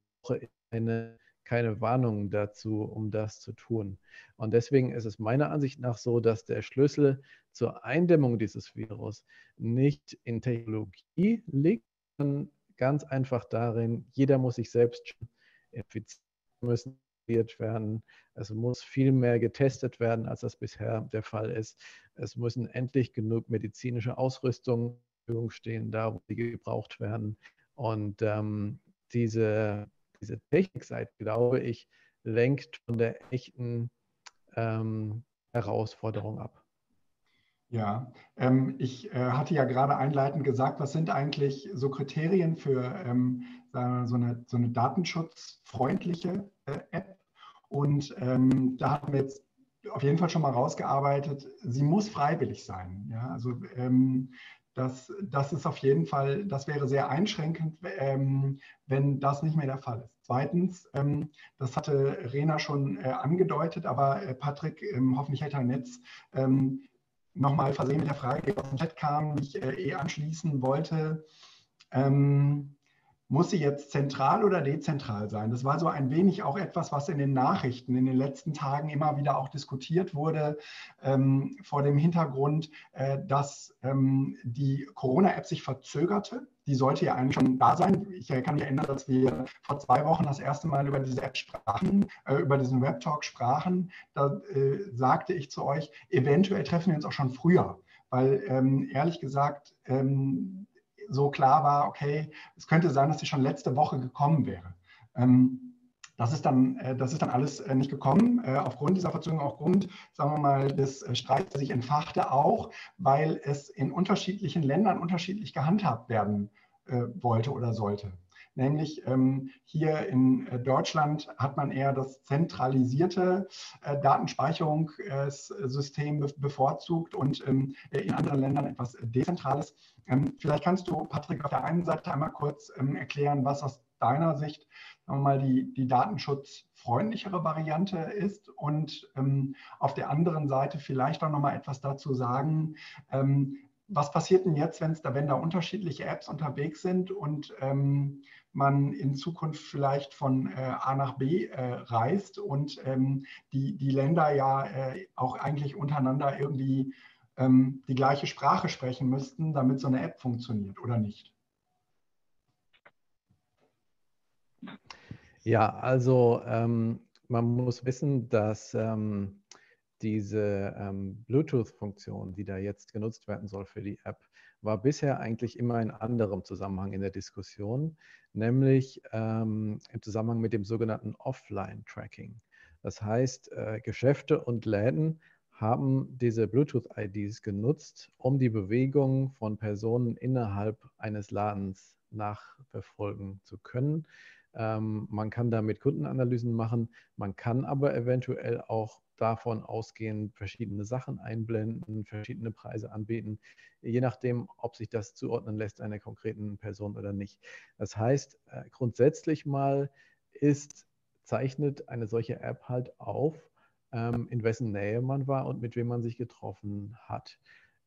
eine, keine Warnung dazu, um das zu tun. Und deswegen ist es meiner Ansicht nach so, dass der Schlüssel zur Eindämmung dieses Virus nicht in Technologie liegt, ganz einfach darin, jeder muss sich selbst infizieren müssen werden. Es muss viel mehr getestet werden, als das bisher der Fall ist. Es müssen endlich genug medizinische Ausrüstung stehen, da wo sie gebraucht werden. Und ähm, diese, diese Technikseite, glaube ich, lenkt von der echten ähm, Herausforderung ab. Ja, ähm, ich äh, hatte ja gerade einleitend gesagt, was sind eigentlich so Kriterien für ähm, so, eine, so eine datenschutzfreundliche äh, App? Und ähm, da hatten wir jetzt auf jeden Fall schon mal rausgearbeitet, sie muss freiwillig sein. Ja? Also ähm, das, das ist auf jeden Fall, das wäre sehr einschränkend, ähm, wenn das nicht mehr der Fall ist. Zweitens, ähm, das hatte Rena schon äh, angedeutet, aber äh, Patrick, ähm, hoffentlich hält er Netz, ähm, nochmal versehen mit der Frage, die aus dem Chat kam, die ich äh, eh anschließen wollte. Ähm, muss sie jetzt zentral oder dezentral sein? Das war so ein wenig auch etwas, was in den Nachrichten in den letzten Tagen immer wieder auch diskutiert wurde, ähm, vor dem Hintergrund, äh, dass ähm, die Corona-App sich verzögerte. Die sollte ja eigentlich schon da sein. Ich kann mich erinnern, dass wir vor zwei Wochen das erste Mal über diese App sprachen, äh, über diesen Webtalk sprachen. Da äh, sagte ich zu euch, eventuell treffen wir uns auch schon früher weil ähm, ehrlich gesagt, ähm, so klar war, okay, es könnte sein, dass sie schon letzte Woche gekommen wäre. Ähm, das ist dann, äh, das ist dann alles äh, nicht gekommen, äh, aufgrund dieser Verzögerung, aufgrund, sagen wir mal, des Streits, der sich entfachte, auch weil es in unterschiedlichen Ländern unterschiedlich gehandhabt werden wollte oder sollte. Nämlich ähm, hier in Deutschland hat man eher das zentralisierte Datenspeicherungssystem bevorzugt und ähm, in anderen Ländern etwas Dezentrales. Ähm, vielleicht kannst du, Patrick, auf der einen Seite einmal kurz ähm, erklären, was aus deiner Sicht sagen wir mal, die, die datenschutzfreundlichere Variante ist und ähm, auf der anderen Seite vielleicht auch noch mal etwas dazu sagen, ähm, was passiert denn jetzt, wenn da, wenn da unterschiedliche Apps unterwegs sind und ähm, man in Zukunft vielleicht von äh, A nach B äh, reist und ähm, die, die Länder ja äh, auch eigentlich untereinander irgendwie ähm, die gleiche Sprache sprechen müssten, damit so eine App funktioniert oder nicht? Ja, also ähm, man muss wissen, dass ähm, diese ähm, Bluetooth-Funktion, die da jetzt genutzt werden soll für die App, war bisher eigentlich immer in anderem Zusammenhang in der Diskussion, nämlich ähm, im Zusammenhang mit dem sogenannten Offline-Tracking. Das heißt, äh, Geschäfte und Läden haben diese Bluetooth-IDs genutzt, um die Bewegung von Personen innerhalb eines Ladens nachverfolgen zu können. Ähm, man kann damit Kundenanalysen machen, man kann aber eventuell auch davon ausgehen, verschiedene Sachen einblenden, verschiedene Preise anbieten, je nachdem, ob sich das zuordnen lässt einer konkreten Person oder nicht. Das heißt, äh, grundsätzlich mal ist, zeichnet eine solche App halt auf, ähm, in wessen Nähe man war und mit wem man sich getroffen hat.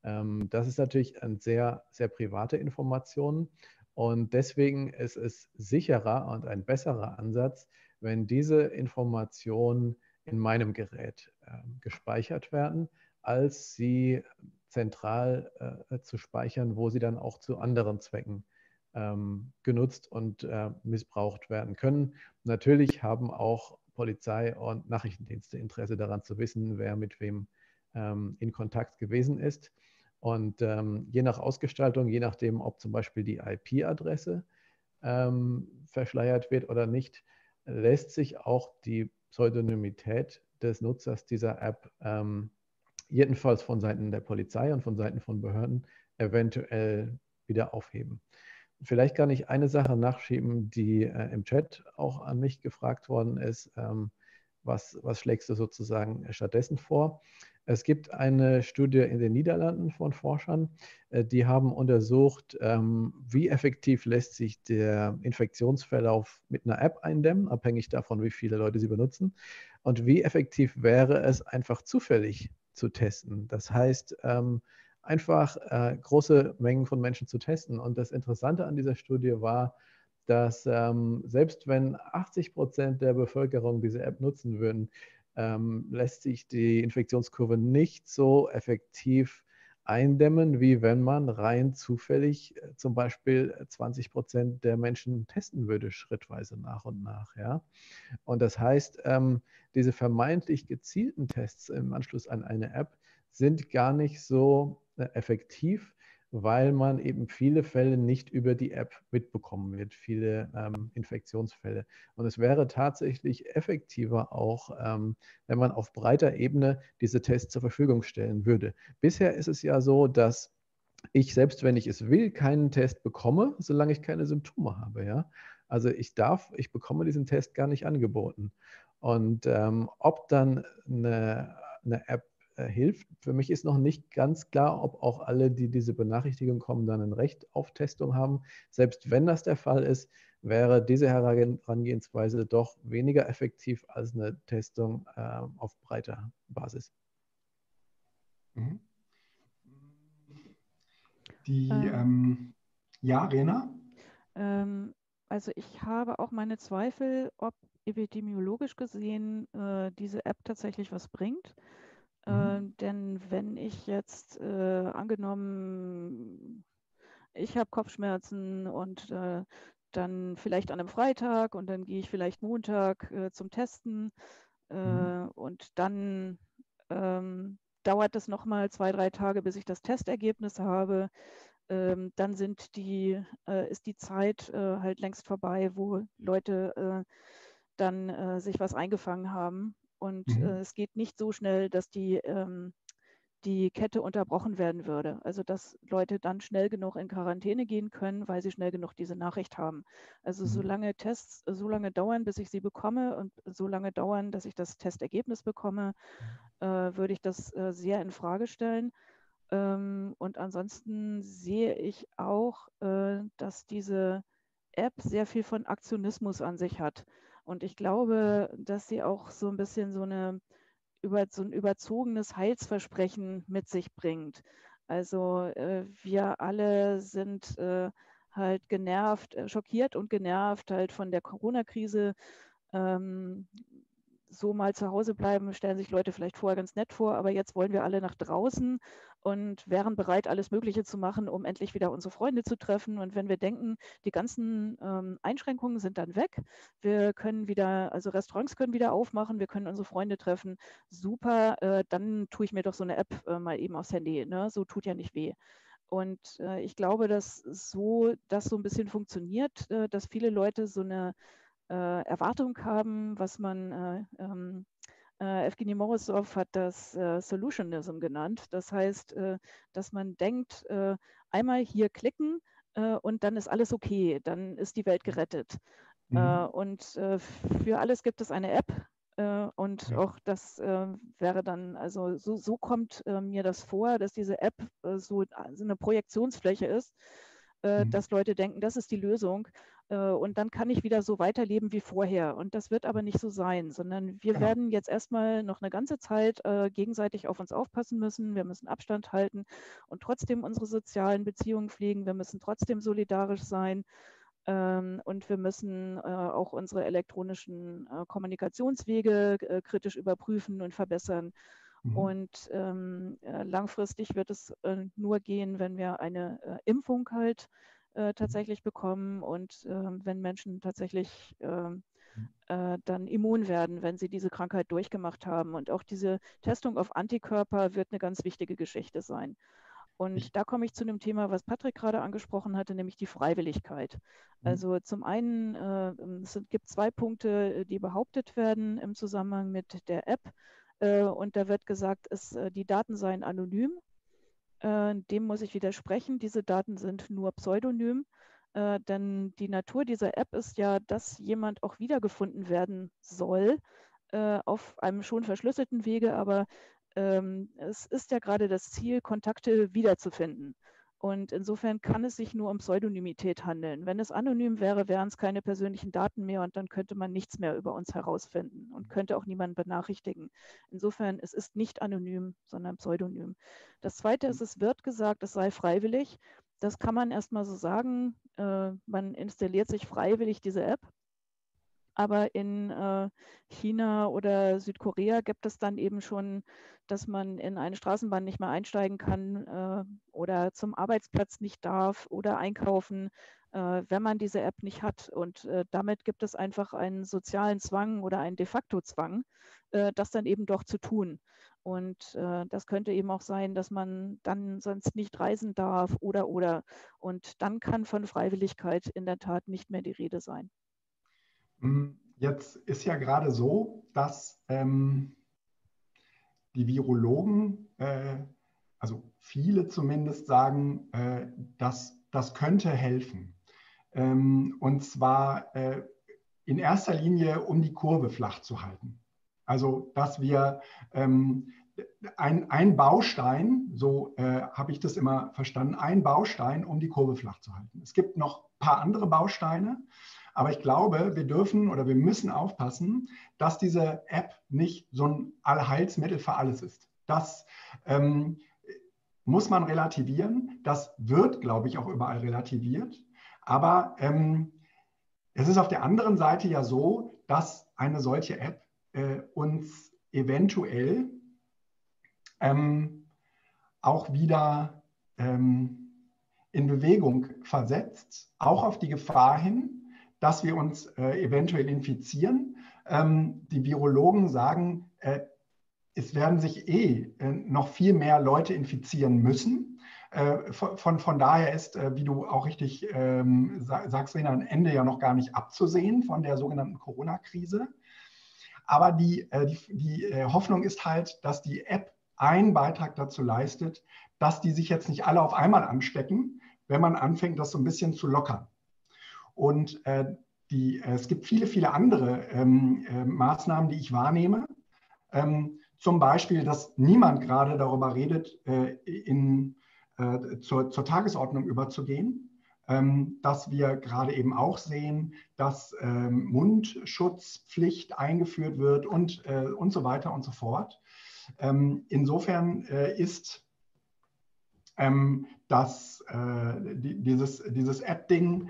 Ähm, das ist natürlich eine sehr, sehr private Information und deswegen ist es sicherer und ein besserer Ansatz, wenn diese Informationen in meinem Gerät äh, gespeichert werden, als sie zentral äh, zu speichern, wo sie dann auch zu anderen Zwecken ähm, genutzt und äh, missbraucht werden können. Natürlich haben auch Polizei und Nachrichtendienste Interesse daran zu wissen, wer mit wem ähm, in Kontakt gewesen ist. Und ähm, je nach Ausgestaltung, je nachdem, ob zum Beispiel die IP-Adresse ähm, verschleiert wird oder nicht, lässt sich auch die Pseudonymität des Nutzers dieser App ähm, jedenfalls von Seiten der Polizei und von Seiten von Behörden eventuell wieder aufheben. Vielleicht kann ich eine Sache nachschieben, die äh, im Chat auch an mich gefragt worden ist. Ähm, was, was schlägst du sozusagen stattdessen vor? Es gibt eine Studie in den Niederlanden von Forschern, äh, die haben untersucht, ähm, wie effektiv lässt sich der Infektionsverlauf mit einer App eindämmen, abhängig davon, wie viele Leute sie benutzen, und wie effektiv wäre es einfach zufällig zu testen. Das heißt, ähm, einfach äh, große Mengen von Menschen zu testen. Und das Interessante an dieser Studie war, dass ähm, selbst wenn 80 Prozent der Bevölkerung diese App nutzen würden, ähm, lässt sich die Infektionskurve nicht so effektiv eindämmen, wie wenn man rein zufällig äh, zum Beispiel 20 Prozent der Menschen testen würde, schrittweise nach und nach. Ja? Und das heißt, ähm, diese vermeintlich gezielten Tests im Anschluss an eine App sind gar nicht so äh, effektiv, weil man eben viele Fälle nicht über die App mitbekommen wird, viele ähm, Infektionsfälle. Und es wäre tatsächlich effektiver auch, ähm, wenn man auf breiter Ebene diese Tests zur Verfügung stellen würde. Bisher ist es ja so, dass ich, selbst wenn ich es will, keinen Test bekomme, solange ich keine Symptome habe. Ja? Also ich darf, ich bekomme diesen Test gar nicht angeboten. Und ähm, ob dann eine, eine App äh, hilft, für mich ist noch nicht ganz klar, ob auch alle, die diese Benachrichtigung kommen, dann ein Recht auf Testung haben. Selbst wenn das der Fall ist, wäre diese Herangehensweise doch weniger effektiv als eine Testung äh, auf breiter Basis. Mhm. Die, ähm, ähm, ja, Rena? Ähm, also ich habe auch meine Zweifel, ob epidemiologisch gesehen äh, diese App tatsächlich was bringt. Mhm. Äh, denn wenn ich jetzt äh, angenommen, ich habe Kopfschmerzen und äh, dann vielleicht an einem Freitag und dann gehe ich vielleicht Montag äh, zum Testen äh, mhm. und dann ähm, dauert es nochmal zwei, drei Tage, bis ich das Testergebnis habe. Ähm, dann sind die, äh, ist die Zeit äh, halt längst vorbei, wo Leute äh, dann äh, sich was eingefangen haben. Und mhm. es geht nicht so schnell, dass die ähm, die Kette unterbrochen werden würde. Also dass Leute dann schnell genug in Quarantäne gehen können, weil sie schnell genug diese Nachricht haben. Also mhm. solange Tests so lange dauern, bis ich sie bekomme und so lange dauern, dass ich das Testergebnis bekomme, mhm. äh, würde ich das äh, sehr in Frage stellen. Ähm, und ansonsten sehe ich auch, äh, dass diese App sehr viel von Aktionismus an sich hat. Und ich glaube, dass sie auch so ein bisschen so eine über so ein überzogenes Heilsversprechen mit sich bringt. Also äh, wir alle sind äh, halt genervt, äh, schockiert und genervt halt von der Corona-Krise. Ähm, so mal zu Hause bleiben, stellen sich Leute vielleicht vorher ganz nett vor, aber jetzt wollen wir alle nach draußen und wären bereit, alles Mögliche zu machen, um endlich wieder unsere Freunde zu treffen. Und wenn wir denken, die ganzen ähm, Einschränkungen sind dann weg, wir können wieder, also Restaurants können wieder aufmachen, wir können unsere Freunde treffen, super, äh, dann tue ich mir doch so eine App äh, mal eben aufs Handy. Ne? So tut ja nicht weh. Und äh, ich glaube, dass so das so ein bisschen funktioniert, äh, dass viele Leute so eine Erwartung haben, was man äh, ähm, äh, Evgeny Morozov hat das äh, Solutionism genannt. Das heißt, äh, dass man denkt, äh, einmal hier klicken äh, und dann ist alles okay, dann ist die Welt gerettet. Mhm. Äh, und für alles gibt es eine App. und ja. auch das wäre dann, also so, so kommt mir das vor, dass diese App so, so eine Projektionsfläche ist, mhm. dass Leute denken, das ist die Lösung. Äh, und dann kann ich wieder so weiterleben wie vorher. Und das wird aber nicht so sein, sondern wir genau. werden jetzt erstmal noch eine ganze Zeit äh, gegenseitig auf uns aufpassen müssen. Wir müssen Abstand halten und trotzdem unsere sozialen Beziehungen pflegen. Wir müssen trotzdem solidarisch sein. Ähm, und wir müssen äh, auch unsere elektronischen äh, Kommunikationswege äh, kritisch überprüfen und verbessern. Mhm. Und ähm, äh, langfristig wird es nur gehen, wenn wir eine Impfung halt äh, tatsächlich bekommen und äh, wenn Menschen tatsächlich ähm, mhm. äh, dann immun werden, wenn sie diese Krankheit durchgemacht haben. Und auch diese Testung auf Antikörper wird eine ganz wichtige Geschichte sein. Und da komme ich zu einem Thema, was Patrick gerade angesprochen hatte, nämlich die Freiwilligkeit. Mhm. Also zum einen, äh, es gibt zwei Punkte, äh, die behauptet werden im Zusammenhang mit der App. Äh, und da wird gesagt, es, äh, die Daten seien anonym. Äh, dem muss ich widersprechen. Diese Daten sind nur pseudonym, äh, denn die Natur dieser App ist ja, dass jemand auch wiedergefunden werden soll äh, auf einem schon verschlüsselten Wege, aber ähm, es ist ja gerade das Ziel, Kontakte wiederzufinden. Und insofern kann es sich nur um Pseudonymität handeln. Wenn es anonym wäre, wären es keine persönlichen Daten mehr und dann könnte man nichts mehr über uns herausfinden und könnte auch niemanden benachrichtigen. Insofern, es ist nicht anonym, sondern pseudonym. Das Zweite ist, es wird gesagt, es sei freiwillig. Das kann man erstmal so sagen. Äh, man installiert sich freiwillig diese App aber in äh, China oder Südkorea gibt es dann eben schon, dass man in eine Straßenbahn nicht mehr einsteigen kann äh, oder zum Arbeitsplatz nicht darf oder einkaufen, äh, wenn man diese App nicht hat. Und damit gibt es einfach einen sozialen Zwang oder einen de facto Zwang, das dann eben doch zu tun. Und das könnte eben auch sein, dass man dann sonst nicht reisen darf oder oder. Und dann kann von Freiwilligkeit in der Tat nicht mehr die Rede sein. Hm, jetzt ist ja gerade so, dass ähm, die Virologen, äh, also viele zumindest, sagen, äh, dass das könnte helfen. Ähm, und zwar äh, in erster Linie, um die Kurve flach zu halten. Also, dass wir ähm, ein, ein, Baustein, so äh, habe ich das immer verstanden, ein Baustein, um die Kurve flach zu halten. Es gibt noch ein paar andere Bausteine, aber ich glaube, wir dürfen oder wir müssen aufpassen, dass diese App nicht so ein Allheilsmittel für alles ist. Das ähm, muss man relativieren. Das wird, glaube ich, auch überall relativiert. Aber ähm, es ist auf der anderen Seite ja so, dass eine solche App äh, uns eventuell ähm, auch wieder ähm, in Bewegung versetzt, auch auf die Gefahr hin, dass wir uns äh, eventuell infizieren. Ähm, die Virologen sagen, äh, es werden sich eh äh, noch viel mehr Leute infizieren müssen. Äh, von, von, daher ist, äh, wie du auch richtig ähm, sagst, Rena, ein Ende ja noch gar nicht abzusehen von der sogenannten Corona-Krise. Aber die, die, die Hoffnung ist halt, dass die App einen Beitrag dazu leistet, dass die sich jetzt nicht alle auf einmal anstecken, wenn man anfängt, das so ein bisschen zu lockern. Und die, es gibt viele, viele andere ähm, Maßnahmen, die ich wahrnehme. Ähm, zum Beispiel, dass niemand gerade darüber redet, äh, in, äh, zur, zur, Tagesordnung überzugehen. Ähm, dass wir gerade eben auch sehen, dass ähm, Mundschutzpflicht eingeführt wird und, äh, und so weiter und so fort. Ähm, insofern ist das, dieses, dieses App-Ding,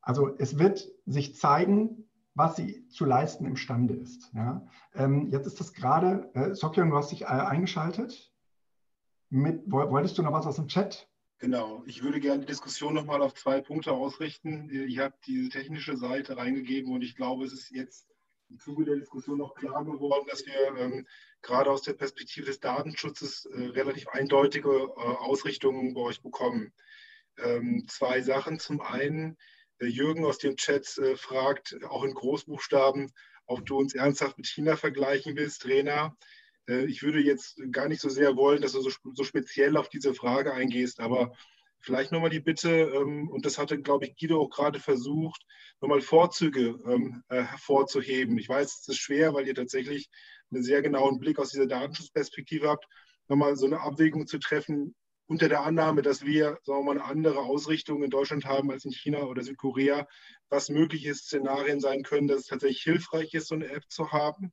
also es wird sich zeigen, was sie zu leisten imstande ist. Ja. Ähm, jetzt ist das gerade, äh, Sokyon, du hast dich äh, eingeschaltet. Mit, wolltest du noch was aus dem Chat? Genau, ich würde gerne die Diskussion nochmal auf zwei Punkte ausrichten. Äh, ihr habt diese technische Seite reingegeben und ich glaube, es ist jetzt im Zuge der Diskussion noch klar geworden, dass wir ähm, gerade aus der Perspektive des Datenschutzes äh, relativ eindeutige äh, Ausrichtungen bei euch bekommen. Ähm, zwei Sachen. Zum einen, Jürgen aus dem Chat äh, fragt, auch in Großbuchstaben, ob du uns ernsthaft mit China vergleichen willst, Trainer. Äh, ich würde jetzt gar nicht so sehr wollen, dass du so, so speziell auf diese Frage eingehst, aber vielleicht nochmal die Bitte, ähm, und das hatte, glaube ich, Guido auch gerade versucht, nochmal Vorzüge ähm, äh, hervorzuheben. Ich weiß, es ist schwer, weil ihr tatsächlich einen sehr genauen Blick aus dieser Datenschutzperspektive habt, nochmal so eine Abwägung zu treffen, unter der Annahme, dass wir, sagen wir mal, eine andere Ausrichtung in Deutschland haben als in China oder Südkorea, was mögliche Szenarien sein können, dass es tatsächlich hilfreich ist, so eine App zu haben.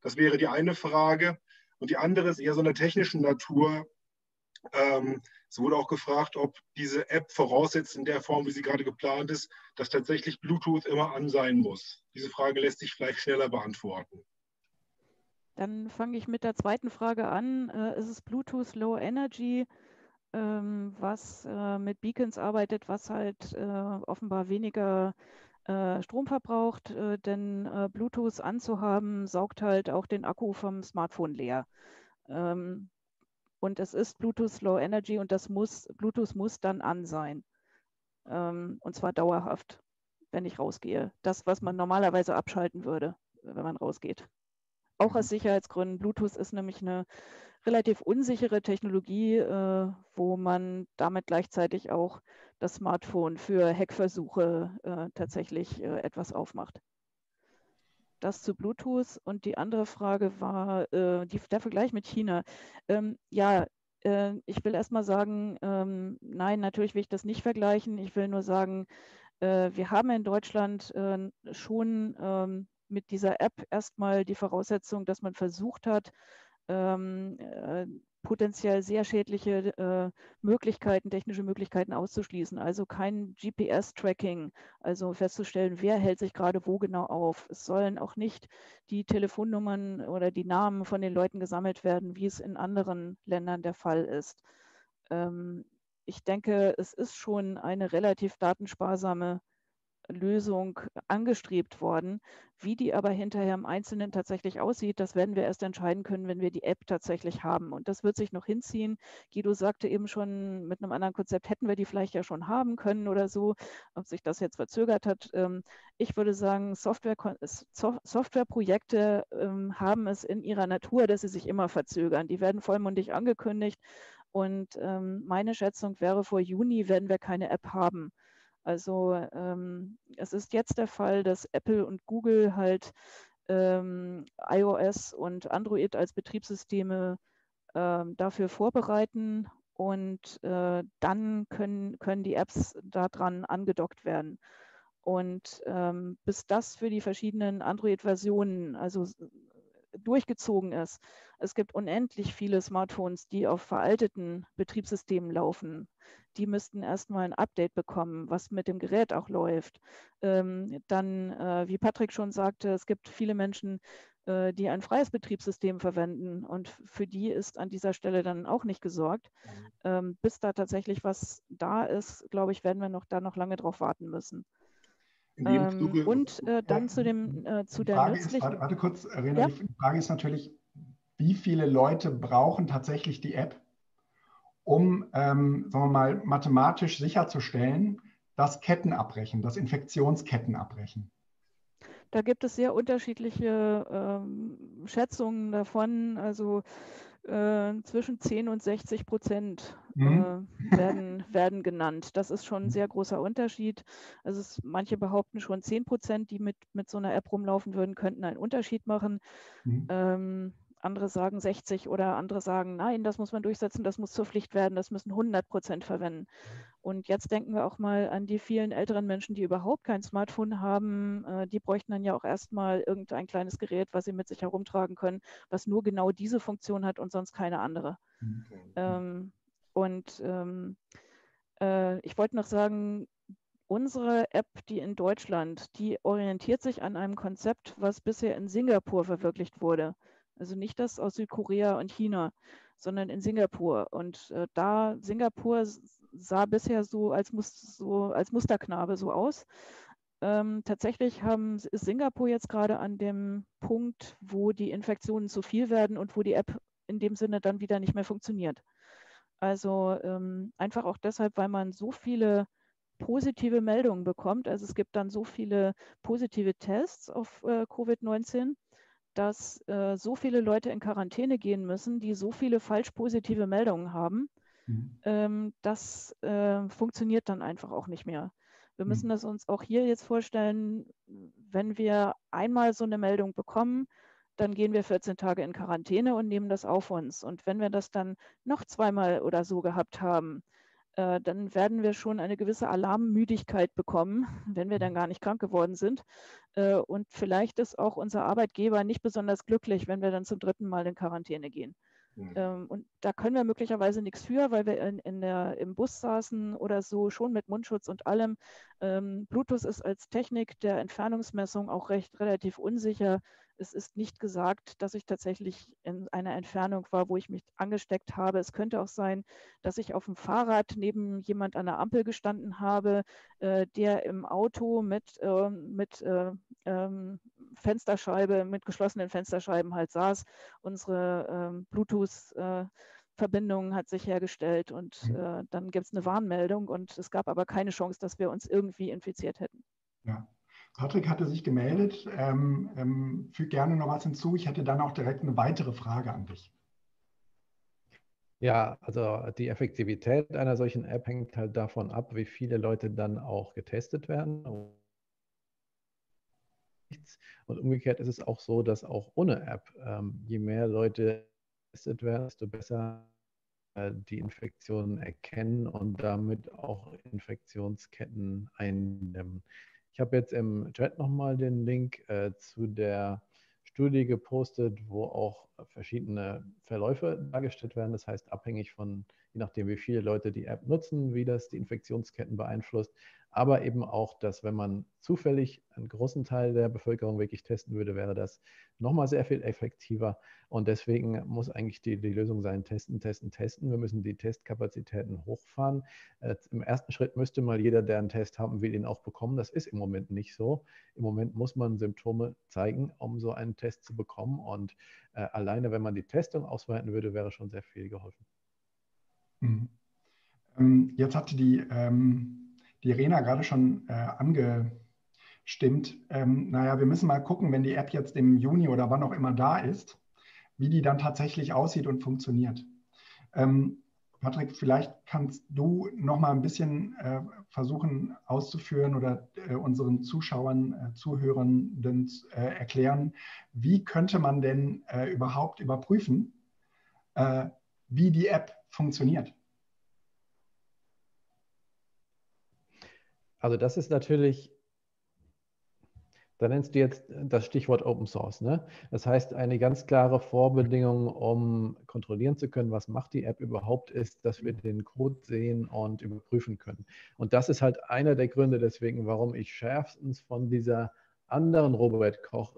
Das wäre die eine Frage. Und die andere ist eher so einer technischen Natur. Ähm, es wurde auch gefragt, ob diese App voraussetzt in der Form, wie sie gerade geplant ist, dass tatsächlich Bluetooth immer an sein muss. Diese Frage lässt sich vielleicht schneller beantworten. Dann fange ich mit der zweiten Frage an. Äh, ist es Bluetooth Low Energy? ähm, was äh, mit Beacons arbeitet, was halt äh, offenbar weniger Strom verbraucht, denn Bluetooth anzuhaben saugt halt auch den Akku vom Smartphone leer. Ähm, und es ist Bluetooth Low Energy und das muss, Bluetooth muss dann an sein. Ähm, und zwar dauerhaft, wenn ich rausgehe. Das, was man normalerweise abschalten würde, wenn man rausgeht. Auch aus mhm. Sicherheitsgründen. Bluetooth ist nämlich eine relativ unsichere Technologie, äh, wo man damit gleichzeitig auch das Smartphone für Hackversuche äh, tatsächlich äh, etwas aufmacht. Das zu Bluetooth. Und die andere Frage war äh, die, der Vergleich mit China. Ähm, ja, äh, ich will erstmal sagen, ähm, nein, natürlich will ich das nicht vergleichen. Ich will nur sagen, äh, wir haben in Deutschland schon ähm, mit dieser App erstmal die Voraussetzung, dass man versucht hat, ähm, äh, potenziell sehr schädliche äh, Möglichkeiten, technische Möglichkeiten auszuschließen. Also kein GPS-Tracking, also festzustellen, wer hält sich gerade wo genau auf. Es sollen auch nicht die Telefonnummern oder die Namen von den Leuten gesammelt werden, wie es in anderen Ländern der Fall ist. Ähm, ich denke, es ist schon eine relativ datensparsame Lösung angestrebt worden. Wie die aber hinterher im Einzelnen tatsächlich aussieht, das werden wir erst entscheiden können, wenn wir die App tatsächlich haben. Und das wird sich noch hinziehen. Guido sagte eben schon, mit einem anderen Konzept hätten wir die vielleicht ja schon haben können oder so, ob sich das jetzt verzögert hat. Ähm, ich würde sagen, Software, Softwareprojekte ähm, haben es in ihrer Natur, dass sie sich immer verzögern. Die werden vollmundig angekündigt. Und ähm, meine Schätzung wäre, vor Juni werden wir keine App haben. Also ähm, es ist jetzt der Fall, dass Apple und Google halt ähm, iOS und Android als Betriebssysteme äh, dafür vorbereiten und äh, dann können, können die Apps daran angedockt werden. Und ähm, bis das für die verschiedenen Android-Versionen, also durchgezogen ist. Es gibt unendlich viele Smartphones, die auf veralteten Betriebssystemen laufen. Die müssten erstmal ein Update bekommen, was mit dem Gerät auch läuft. Ähm, dann, äh, wie Patrick schon sagte, es gibt viele Menschen, äh, die ein freies Betriebssystem verwenden und für die ist an dieser Stelle dann auch nicht gesorgt. Mhm. Ähm, bis da tatsächlich was da ist, glaube ich, werden wir noch da noch lange drauf warten müssen. Ähm, und äh, dann zu dem äh, zu der nützlichen. Ist, warte, warte, kurz, Rena, ja? die Frage ist natürlich, wie viele Leute brauchen tatsächlich die App, um, ähm, sagen wir mal, mathematisch sicherzustellen, dass Ketten abbrechen, dass Infektionsketten abbrechen? Da gibt es sehr unterschiedliche ähm, Schätzungen davon. Also äh, zwischen 10 und 60 Prozent mhm. äh, werden, werden genannt. Das ist schon ein sehr großer Unterschied. Also es, manche behaupten schon 10 Prozent, die mit, mit so einer App rumlaufen würden, könnten einen Unterschied machen. Mhm. Ähm, andere sagen 60 oder andere sagen, nein, das muss man durchsetzen, das muss zur Pflicht werden, das müssen 100 Prozent verwenden. Und jetzt denken wir auch mal an die vielen älteren Menschen, die überhaupt kein Smartphone haben. Äh, die bräuchten dann ja auch erstmal irgendein kleines Gerät, was sie mit sich herumtragen können, was nur genau diese Funktion hat und sonst keine andere. Okay. Ähm, und ähm, äh, ich wollte noch sagen, unsere App, die in Deutschland, die orientiert sich an einem Konzept, was bisher in Singapur verwirklicht wurde. Also nicht das aus Südkorea und China, sondern in Singapur. Und äh, da Singapur sah bisher so als, so als Musterknabe so aus. Ähm, tatsächlich haben, ist Singapur jetzt gerade an dem Punkt, wo die Infektionen zu viel werden und wo die App in dem Sinne dann wieder nicht mehr funktioniert. Also ähm, einfach auch deshalb, weil man so viele positive Meldungen bekommt. Also es gibt dann so viele positive Tests auf äh, Covid-19 dass äh, so viele Leute in Quarantäne gehen müssen, die so viele falsch positive Meldungen haben. Mhm. Ähm, das äh, funktioniert dann einfach auch nicht mehr. Wir müssen mhm. das uns auch hier jetzt vorstellen, wenn wir einmal so eine Meldung bekommen, dann gehen wir 14 Tage in Quarantäne und nehmen das auf uns. Und wenn wir das dann noch zweimal oder so gehabt haben, äh, dann werden wir schon eine gewisse Alarmmüdigkeit bekommen, [LAUGHS] wenn wir dann mhm. gar nicht krank geworden sind. Äh, und vielleicht ist auch unser Arbeitgeber nicht besonders glücklich, wenn wir dann zum dritten Mal in Quarantäne gehen. Mhm. Ähm, und da können wir möglicherweise nichts für, weil wir in, in der, im Bus saßen oder so, schon mit Mundschutz und allem. Ähm, Bluetooth ist als Technik der Entfernungsmessung auch recht relativ unsicher. Es ist nicht gesagt, dass ich tatsächlich in einer Entfernung war, wo ich mich angesteckt habe. Es könnte auch sein, dass ich auf dem Fahrrad neben jemand an der Ampel gestanden habe, äh, der im Auto mit, äh, mit äh, ähm, Fensterscheibe, mit geschlossenen Fensterscheiben halt saß. Unsere ähm, Bluetooth-Verbindung äh, hat sich hergestellt und mhm. äh, dann gibt es eine Warnmeldung und es gab aber keine Chance, dass wir uns irgendwie infiziert hätten. Ja. Patrick hatte sich gemeldet. Ähm, ähm, füge gerne noch was hinzu. Ich hätte dann auch direkt eine weitere Frage an dich. Ja, also die Effektivität einer solchen App hängt halt davon ab, wie viele Leute dann auch getestet werden. Und umgekehrt ist es auch so, dass auch ohne App, ähm, je mehr Leute getestet werden, desto besser äh, die Infektionen erkennen und damit auch Infektionsketten eindämmen. Ich habe jetzt im Chat nochmal den Link äh, zu der Studie gepostet, wo auch verschiedene Verläufe dargestellt werden. Das heißt, abhängig von, je nachdem, wie viele Leute die App nutzen, wie das die Infektionsketten beeinflusst, aber eben auch, dass wenn man zufällig einen großen Teil der Bevölkerung wirklich testen würde, wäre das nochmal sehr viel effektiver. Und deswegen muss eigentlich die, die Lösung sein, testen, testen, testen. Wir müssen die Testkapazitäten hochfahren. Äh, Im ersten Schritt müsste mal jeder, der einen Test haben will, ihn auch bekommen. Das ist im Moment nicht so. Im Moment muss man Symptome zeigen, um so einen Test zu bekommen. Und äh, alleine, wenn man die Testung ausweiten würde, wäre schon sehr viel geholfen. Mhm. Ähm, jetzt hatte die ähm die Rena gerade schon äh, angestimmt. Ähm, naja, wir müssen mal gucken, wenn die App jetzt im Juni oder wann auch immer da ist, wie die dann tatsächlich aussieht und funktioniert. Ähm, Patrick, vielleicht kannst du noch mal ein bisschen äh, versuchen auszuführen oder äh, unseren Zuschauern, äh, Zuhörenden äh, erklären, wie könnte man denn äh, überhaupt überprüfen, äh, wie die App funktioniert? Also das ist natürlich da nennst du jetzt das Stichwort Open Source. Ne? Das heißt, eine ganz klare Vorbedingung, um kontrollieren zu können, was macht die App überhaupt, ist, dass wir den Code sehen und überprüfen können. Und das ist halt einer der Gründe deswegen, warum ich schärfstens von dieser anderen Robert Koch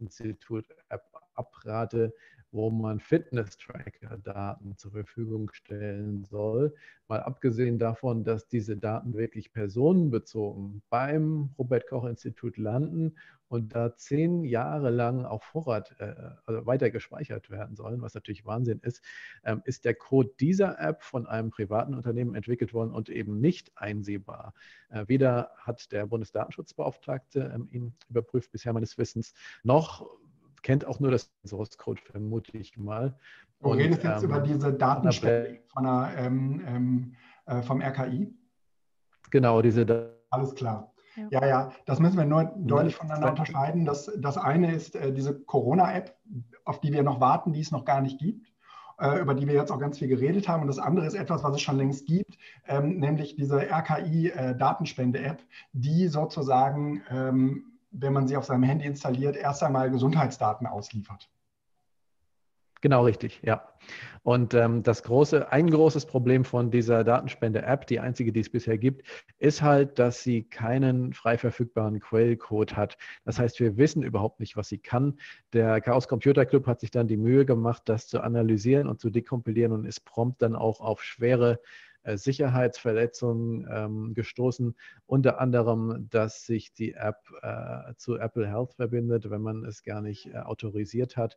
Institut App abrate, wo man Fitness-Tracker-Daten zur Verfügung stellen soll. Mal abgesehen davon, dass diese Daten wirklich personenbezogen beim Robert-Koch-Institut landen und da zehn Jahre lang auf Vorrat äh, also weiter gespeichert werden sollen, was natürlich Wahnsinn ist, ähm, ist der Code dieser App von einem privaten Unternehmen entwickelt worden und eben nicht einsehbar. Äh, weder hat der Bundesdatenschutzbeauftragte ähm, ihn überprüft bisher meines Wissens, noch kennt auch nur das Source Code, vermute ich mal. Du und, redest jetzt ähm, über diese Datenstelle von der, ähm, ähm, äh, vom RKI? Genau, diese da Alles klar. Ja. ja, ja, das müssen wir nur deutlich voneinander unterscheiden. Das, das eine ist äh, diese Corona-App, auf die wir noch warten, die es noch gar nicht gibt äh, über die wir jetzt auch ganz viel geredet haben. Und das andere ist etwas, was es schon längst gibt, ähm, nämlich diese RKI-Datenspende-App, äh, die sozusagen ähm, wenn man sie auf seinem Handy installiert, erst einmal Gesundheitsdaten ausliefert. Genau richtig, ja. Und ähm, das große, ein großes Problem von dieser Datenspende-App, die einzige, die es bisher gibt, ist halt, dass sie keinen frei verfügbaren Quellcode hat. Das heißt, wir wissen überhaupt nicht, was sie kann. Der Chaos Computer Club hat sich dann die Mühe gemacht, das zu analysieren und zu dekompilieren und ist prompt dann auch auf schwere Sicherheitsverletzungen ähm, gestoßen, unter anderem, dass sich die App äh, zu Apple Health verbindet, wenn man es gar nicht äh, autorisiert hat,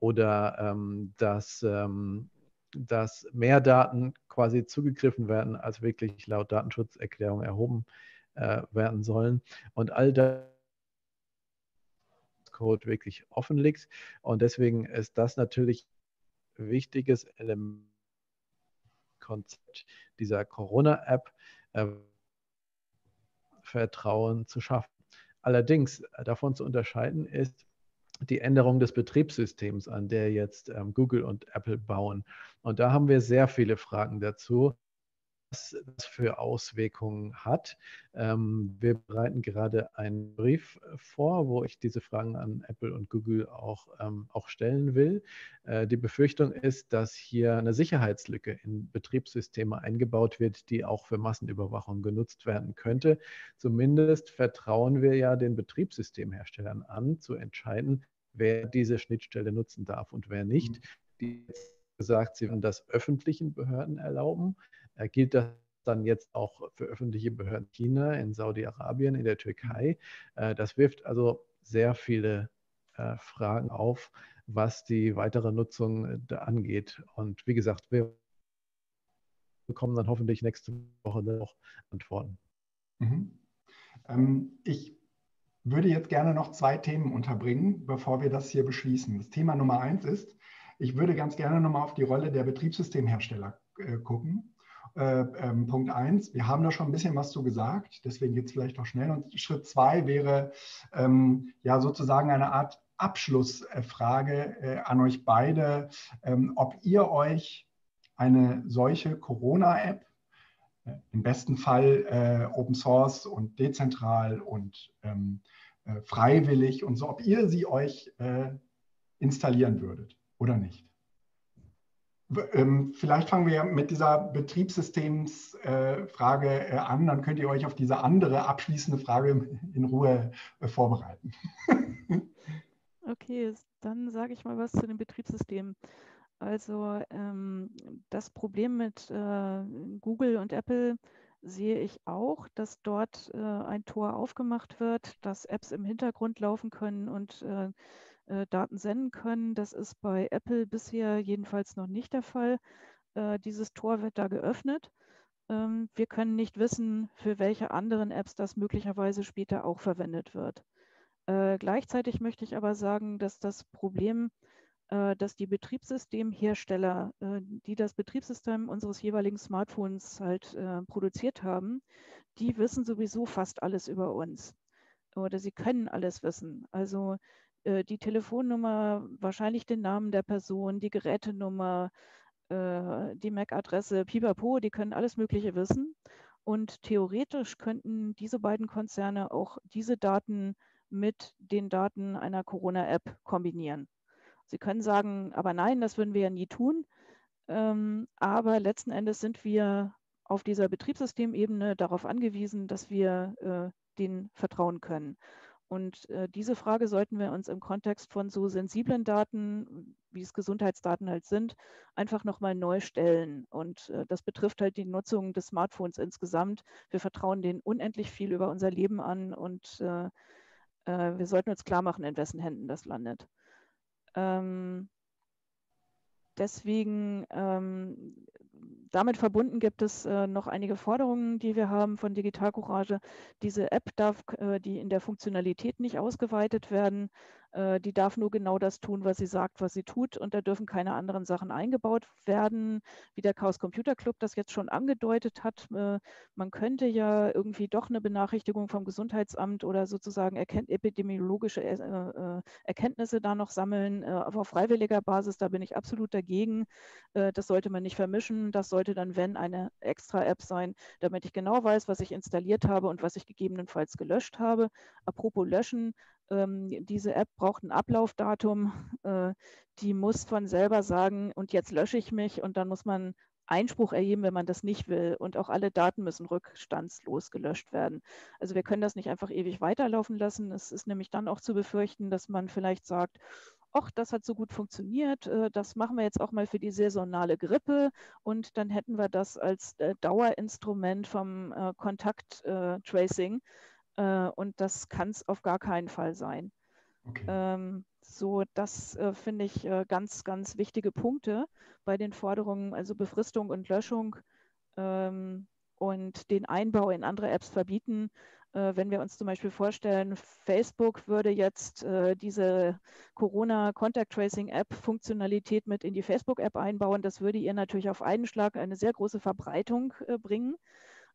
oder ähm, dass, ähm, dass mehr Daten quasi zugegriffen werden, als wirklich laut Datenschutzerklärung erhoben äh, werden sollen. Und all das Code wirklich offen liegt. Und deswegen ist das natürlich ein wichtiges Element Konzept dieser Corona-App äh, Vertrauen zu schaffen. Allerdings äh, davon zu unterscheiden ist die Änderung des Betriebssystems, an der jetzt ähm, Google und Apple bauen. Und da haben wir sehr viele Fragen dazu was das für Auswirkungen hat. Ähm, wir bereiten gerade einen Brief vor, wo ich diese Fragen an Apple und Google auch, ähm, auch stellen will. Äh, die Befürchtung ist, dass hier eine Sicherheitslücke in Betriebssysteme eingebaut wird, die auch für Massenüberwachung genutzt werden könnte. Zumindest vertrauen wir ja den Betriebssystemherstellern an, zu entscheiden, wer diese Schnittstelle nutzen darf und wer nicht. Mhm. Die gesagt, sie werden das öffentlichen Behörden erlauben. Äh, gilt das dann jetzt auch für öffentliche Behörden China, in Saudi-Arabien, in der Türkei? Äh, das wirft also sehr viele äh, Fragen auf, was die weitere Nutzung angeht. Und wie gesagt, wir bekommen dann hoffentlich nächste Woche noch Antworten. Mhm. Ähm, ich würde jetzt gerne noch zwei Themen unterbringen, bevor wir das hier beschließen. Das Thema Nummer eins ist, ich würde ganz gerne nochmal auf die Rolle der Betriebssystemhersteller äh, gucken. Äh, ähm, Punkt eins, wir haben da schon ein bisschen was zu gesagt, deswegen geht es vielleicht auch schnell. Und Schritt zwei wäre ähm, ja sozusagen eine Art Abschlussfrage äh, an euch beide, ähm, ob ihr euch eine solche Corona-App, äh, im besten Fall äh, Open Source und dezentral und ähm, äh, freiwillig und so, ob ihr sie euch installieren würdet oder nicht? Ähm, vielleicht fangen wir mit dieser Betriebssystemsfrage äh, an, dann könnt ihr euch auf diese andere abschließende Frage in Ruhe äh, vorbereiten. [LAUGHS] okay, dann sage ich mal was zu dem Betriebssystem. Also ähm, das Problem mit äh, Google und Apple sehe ich auch, dass dort ein Tor aufgemacht wird, dass Apps im Hintergrund laufen können und äh, Daten senden können. Das ist bei Apple bisher jedenfalls noch nicht der Fall. Äh, dieses Tor wird da geöffnet. Ähm, wir können nicht wissen, für welche anderen Apps das möglicherweise später auch verwendet wird. Äh, gleichzeitig möchte ich aber sagen, dass das Problem äh, dass die Betriebssystemhersteller, die das Betriebssystem unseres jeweiligen Smartphones halt produziert haben, die wissen sowieso fast alles über uns. Oder sie können alles wissen. Also die Telefonnummer, wahrscheinlich den Namen der Person, die Gerätenummer, die MAC-Adresse, Pipapo, die können alles Mögliche wissen. Und theoretisch könnten diese beiden Konzerne auch diese Daten mit den Daten einer Corona-App kombinieren. Sie können sagen, aber nein, das würden wir ja nie tun. Ähm, aber letzten Endes sind wir auf dieser Betriebssystemebene darauf angewiesen, dass wir äh, denen vertrauen können. Und äh, diese Frage sollten wir uns im Kontext von so sensiblen Daten, wie es Gesundheitsdaten halt sind, einfach nochmal neu stellen. Und äh, das betrifft halt die Nutzung des Smartphones insgesamt. Wir vertrauen denen unendlich viel über unser Leben an und äh, äh wir sollten uns klar machen, in wessen Händen das landet. Ähm, deswegen, ähm, damit verbunden gibt es äh, noch einige Forderungen, die wir haben von Digital Courage. Diese App darf, äh, die in der Funktionalität nicht ausgeweitet werden. Äh, die darf nur genau das tun, was sie sagt, was sie tut. Und da dürfen keine anderen Sachen eingebaut werden, wie der Chaos Computer Club das jetzt schon angedeutet hat. Äh, man könnte ja irgendwie doch eine Benachrichtigung vom Gesundheitsamt oder sozusagen epidemiologische äh, Erkenntnisse da noch sammeln. Aber auf freiwilliger Basis, da bin ich absolut dagegen. Das sollte man nicht vermischen. Das sollte dann, wenn, eine extra App sein, damit ich genau weiß, was ich installiert habe und was ich gegebenenfalls gelöscht habe. Apropos Löschen, ähm, diese App braucht ein Ablaufdatum, [LAUGHS] äh, die muss von selber sagen, und jetzt lösche ich mich und dann muss man Einspruch erheben, wenn man das nicht will. Und auch alle Daten müssen rückstandslos gelöscht werden. Also wir können das nicht einfach ewig weiterlaufen lassen. Es ist nämlich dann auch zu befürchten, dass man vielleicht sagt, ach, das hat so gut funktioniert, äh, das machen wir jetzt auch mal für die saisonale Grippe und dann hätten wir das als äh, Dauerinstrument vom äh, Kontakttracing äh, und das kann es auf gar keinen Fall sein. Okay. Ähm, so, das äh, finde ich äh, ganz, ganz wichtige Punkte bei den Forderungen, also Befristung und Löschung ähm, und den Einbau in andere Apps verbieten. Äh, wenn wir uns zum Beispiel vorstellen, Facebook würde jetzt diese Corona Contact Tracing App Funktionalität mit in die Facebook App einbauen, das würde ihr natürlich auf einen Schlag eine sehr große Verbreitung bringen.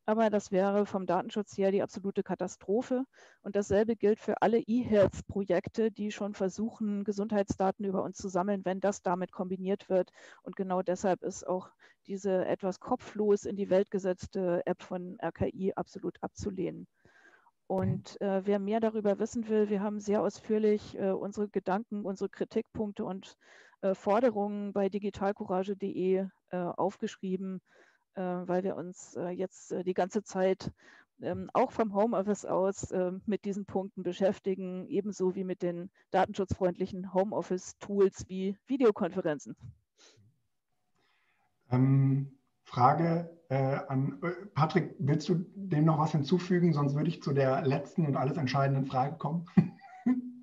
Aber das wäre vom Datenschutz her die absolute Katastrophe. Und dasselbe gilt für alle E-Health-Projekte, die schon versuchen, Gesundheitsdaten über uns zu sammeln, wenn das damit kombiniert wird. Und genau deshalb ist auch diese etwas kopflos in die Welt gesetzte App von RKI absolut abzulehnen. Und äh, wer mehr darüber wissen will, wir haben sehr ausführlich äh, unsere Gedanken, unsere Kritikpunkte und äh, Forderungen bei digitalcourage.de äh, aufgeschrieben. Äh, weil wir uns äh, jetzt äh, die ganze Zeit ähm, auch vom Homeoffice aus mit diesen Punkten beschäftigen, ebenso wie mit den datenschutzfreundlichen Homeoffice-Tools wie Videokonferenzen. Ähm, Frage äh, an Patrick, willst du dem noch was hinzufügen? Sonst würde ich zu der letzten und alles entscheidenden Frage kommen. [LAUGHS]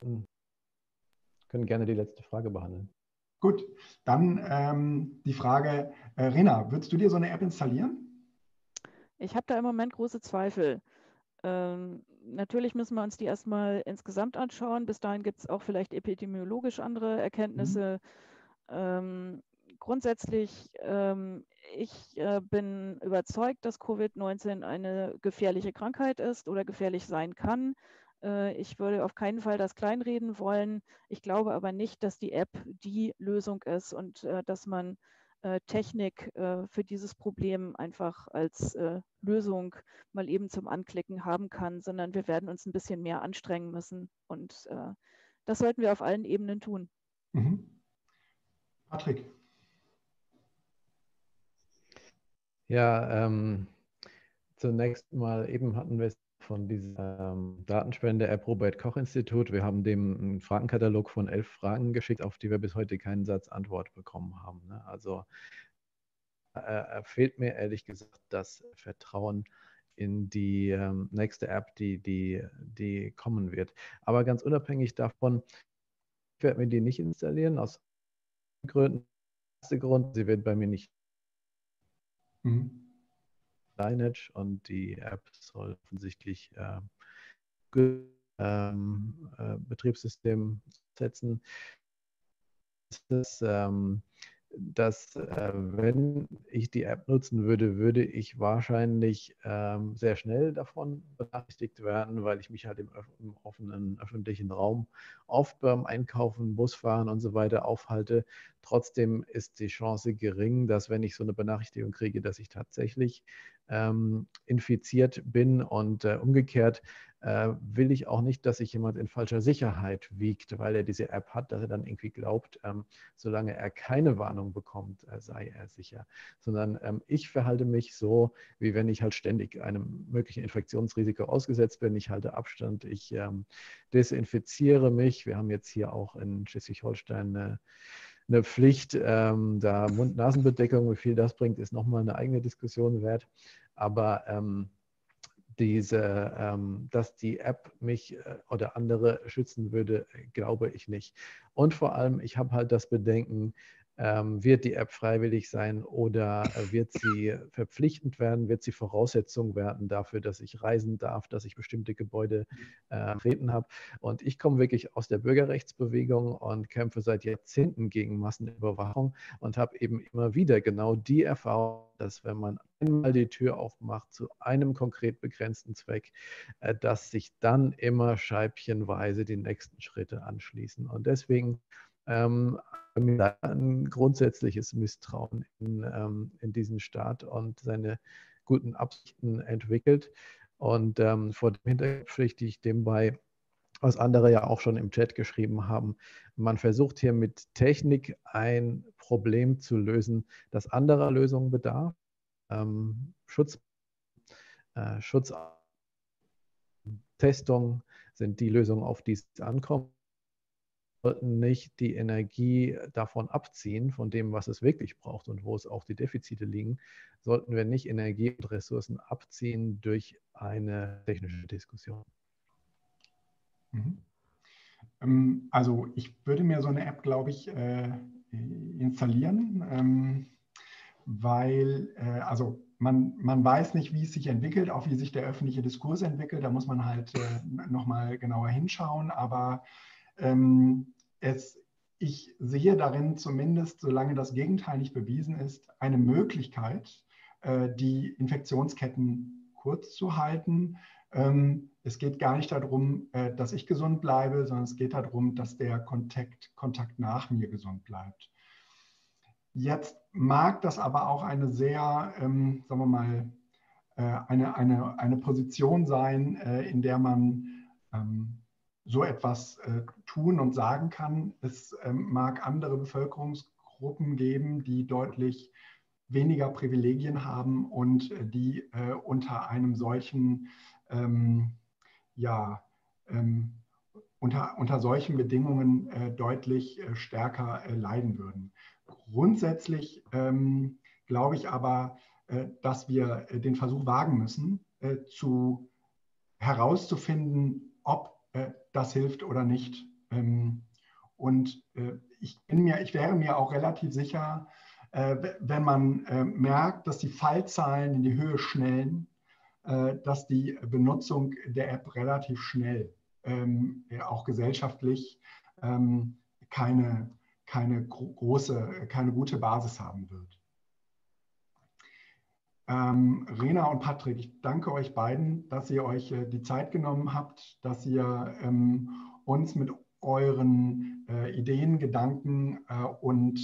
können gerne die letzte Frage behandeln. Gut, dann ähm, die Frage, äh, Rena, würdest du dir so eine App installieren? Ich habe da im Moment große Zweifel. Ähm, natürlich müssen wir uns die erstmal insgesamt anschauen. Bis dahin gibt es auch vielleicht epidemiologisch andere Erkenntnisse. Mhm. Ähm, grundsätzlich, ähm, ich äh, bin überzeugt, dass Covid-19 eine gefährliche Krankheit ist oder gefährlich sein kann. Äh, ich würde auf keinen Fall das kleinreden wollen. Ich glaube aber nicht, dass die App die Lösung ist und äh, dass man äh, Technik für dieses Problem einfach als Lösung mal eben zum Anklicken haben kann, sondern wir werden uns ein bisschen mehr anstrengen müssen. Und das sollten wir auf allen Ebenen tun. Mhm. Patrick. Ja, ähm, zunächst mal eben hatten wir es von dieser ähm, Datenspende-App Robert-Koch-Institut. Wir haben dem einen Fragenkatalog von elf Fragen geschickt, auf die wir bis heute keinen Satz Antwort bekommen haben. Ne? Also äh, fehlt mir ehrlich gesagt das Vertrauen in die ähm, nächste App, die, die, die kommen wird. Aber ganz unabhängig davon, ich werde mir die nicht installieren, aus Gründen. Der erste Grund, sie wird bei mir nicht. Mhm Lineage und die App soll offensichtlich äh, ähm, äh, Betriebssystem setzen. Das, ähm, dass äh, wenn ich die App nutzen würde, würde ich wahrscheinlich ähm, sehr schnell davon benachrichtigt werden, weil ich mich halt im, im offenen öffentlichen Raum oft beim Einkaufen, Busfahren und so weiter aufhalte. Trotzdem ist die Chance gering, dass wenn ich so eine Benachrichtigung kriege, dass ich tatsächlich ähm, infiziert bin und äh, umgekehrt äh, will ich auch nicht, dass sich jemand in falscher Sicherheit wiegt, weil er diese App hat, dass er dann irgendwie glaubt, ähm, solange er keine Warnung bekommt, äh, sei er sicher. Sondern ähm, ich verhalte mich so, wie wenn ich halt ständig einem möglichen Infektionsrisiko ausgesetzt bin. Ich halte Abstand, ich ähm, desinfiziere mich. Wir haben jetzt hier auch in Schleswig-Holstein eine eine Pflicht, ähm, da Mund-Nasen-Bedeckung, wie viel das bringt, ist nochmal eine eigene Diskussion wert. Aber ähm, diese, ähm, dass die App mich äh, oder andere schützen würde, glaube ich nicht. Und vor allem, ich habe halt das Bedenken, wird die App freiwillig sein oder äh, wird sie verpflichtend werden? Wird sie Voraussetzung werden dafür, dass ich reisen darf, dass ich bestimmte Gebäude äh, habe? Und ich komme wirklich aus der Bürgerrechtsbewegung und kämpfe seit Jahrzehnten gegen Massenüberwachung und habe eben immer wieder genau die Erfahrung, dass wenn man einmal die Tür aufmacht zu einem konkret begrenzten Zweck, äh, dass sich dann immer scheibchenweise die nächsten Schritte anschließen. Und deswegen ähm, ein grundsätzliches Misstrauen in, ähm, in diesen Staat und seine guten Absichten entwickelt. Und ähm, vor dem Hintergrund pflichte ich dem bei, was andere ja auch schon im Chat geschrieben haben. Man versucht hier mit Technik ein Problem zu lösen, das anderer Lösungen bedarf. Ähm, Schutz, äh, Schutz, Testung sind die Lösungen, auf die es ankommt nicht die Energie davon abziehen, von dem, was es wirklich braucht und wo es auch die Defizite liegen, sollten wir nicht Energie und Ressourcen abziehen durch eine technische Diskussion. Mhm. Ähm, also ich würde mir so eine App, glaube ich, äh, installieren, ähm, weil äh, also man, man weiß nicht, wie es sich entwickelt, auch wie sich der öffentliche Diskurs entwickelt. Da muss man halt äh, nochmal genauer hinschauen. Aber ähm, es, ich sehe darin zumindest, solange das Gegenteil nicht bewiesen ist, eine Möglichkeit, äh, die Infektionsketten kurz zu halten. Ähm, es geht gar nicht darum, äh, dass ich gesund bleibe, sondern es geht darum, dass der Kontakt, Kontakt nach mir gesund bleibt. Jetzt mag das aber auch eine sehr, ähm, sagen wir mal, äh, eine, eine, eine Position sein, in der man ähm, so etwas äh, tun und sagen kann. Es ähm, mag andere Bevölkerungsgruppen geben, die deutlich weniger Privilegien haben und äh, die äh, unter einem solchen, ähm, ja, ähm, unter, unter solchen Bedingungen äh, deutlich äh, stärker äh, leiden würden. Grundsätzlich ähm, glaube ich aber, dass wir den Versuch wagen müssen, zu herauszufinden, ob das hilft oder nicht. Ähm, und äh, ich, bin mir, ich wäre mir auch relativ sicher, äh, wenn man merkt, dass die Fallzahlen in die Höhe schnellen, dass die Benutzung der App relativ schnell, ähm, auch gesellschaftlich, ähm, keine, keine große, keine gute Basis haben wird. Ähm, Rena und Patrick, ich danke euch beiden, dass ihr euch äh, die Zeit genommen habt, dass ihr ähm, uns mit euren äh, Ideen, Gedanken äh, und,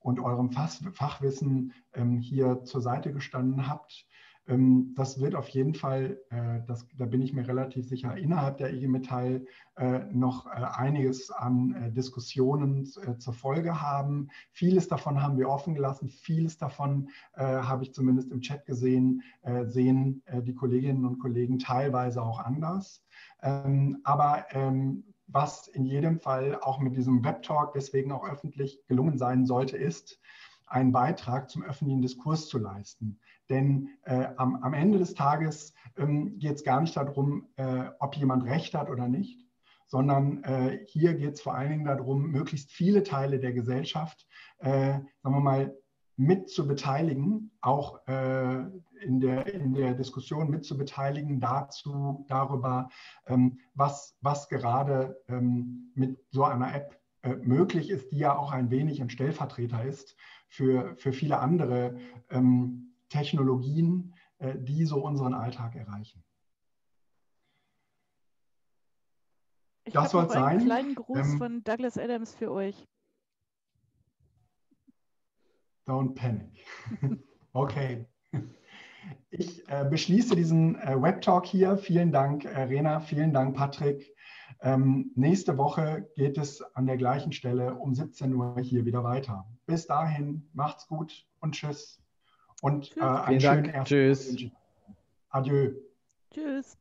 und eurem Fachwissen ähm, hier zur Seite gestanden habt. Ähm, das wird auf jeden Fall, äh, das, da bin ich mir relativ sicher, innerhalb der IG Metall äh, noch äh, einiges an Diskussionen zur Folge haben. Vieles davon haben wir offen gelassen, vieles davon habe ich zumindest im Chat gesehen, sehen die Kolleginnen und Kollegen teilweise auch anders. Ähm, aber ähm, was in jedem Fall auch mit diesem Webtalk deswegen auch öffentlich gelungen sein sollte, ist, einen Beitrag zum öffentlichen Diskurs zu leisten. Denn äh, am, am, Ende des Tages ähm, geht es gar nicht darum, äh, ob jemand recht hat oder nicht, sondern äh, hier geht es vor allen Dingen darum, möglichst viele Teile der Gesellschaft, äh, sagen wir mal, mit zu beteiligen, auch äh, in, der, in der Diskussion mit zu beteiligen dazu, darüber, ähm, was, was gerade ähm, mit so einer App äh, möglich ist, die ja auch ein wenig ein Stellvertreter ist für, für viele andere ähm, Technologien, äh, die so unseren Alltag erreichen. Ich das soll sein. Einen kleinen Gruß ähm, von Douglas Adams für euch. Don't panic. [LAUGHS] okay. Ich äh, beschließe diesen äh, Web-Talk hier. Vielen Dank, äh, Rena. Vielen Dank, Patrick. Ähm, nächste Woche geht es an der gleichen Stelle um 17 Uhr hier wieder weiter. Bis dahin, macht's gut und tschüss. Und äh, einen schönen Dank. Tschüss. Adieu. Tschüss.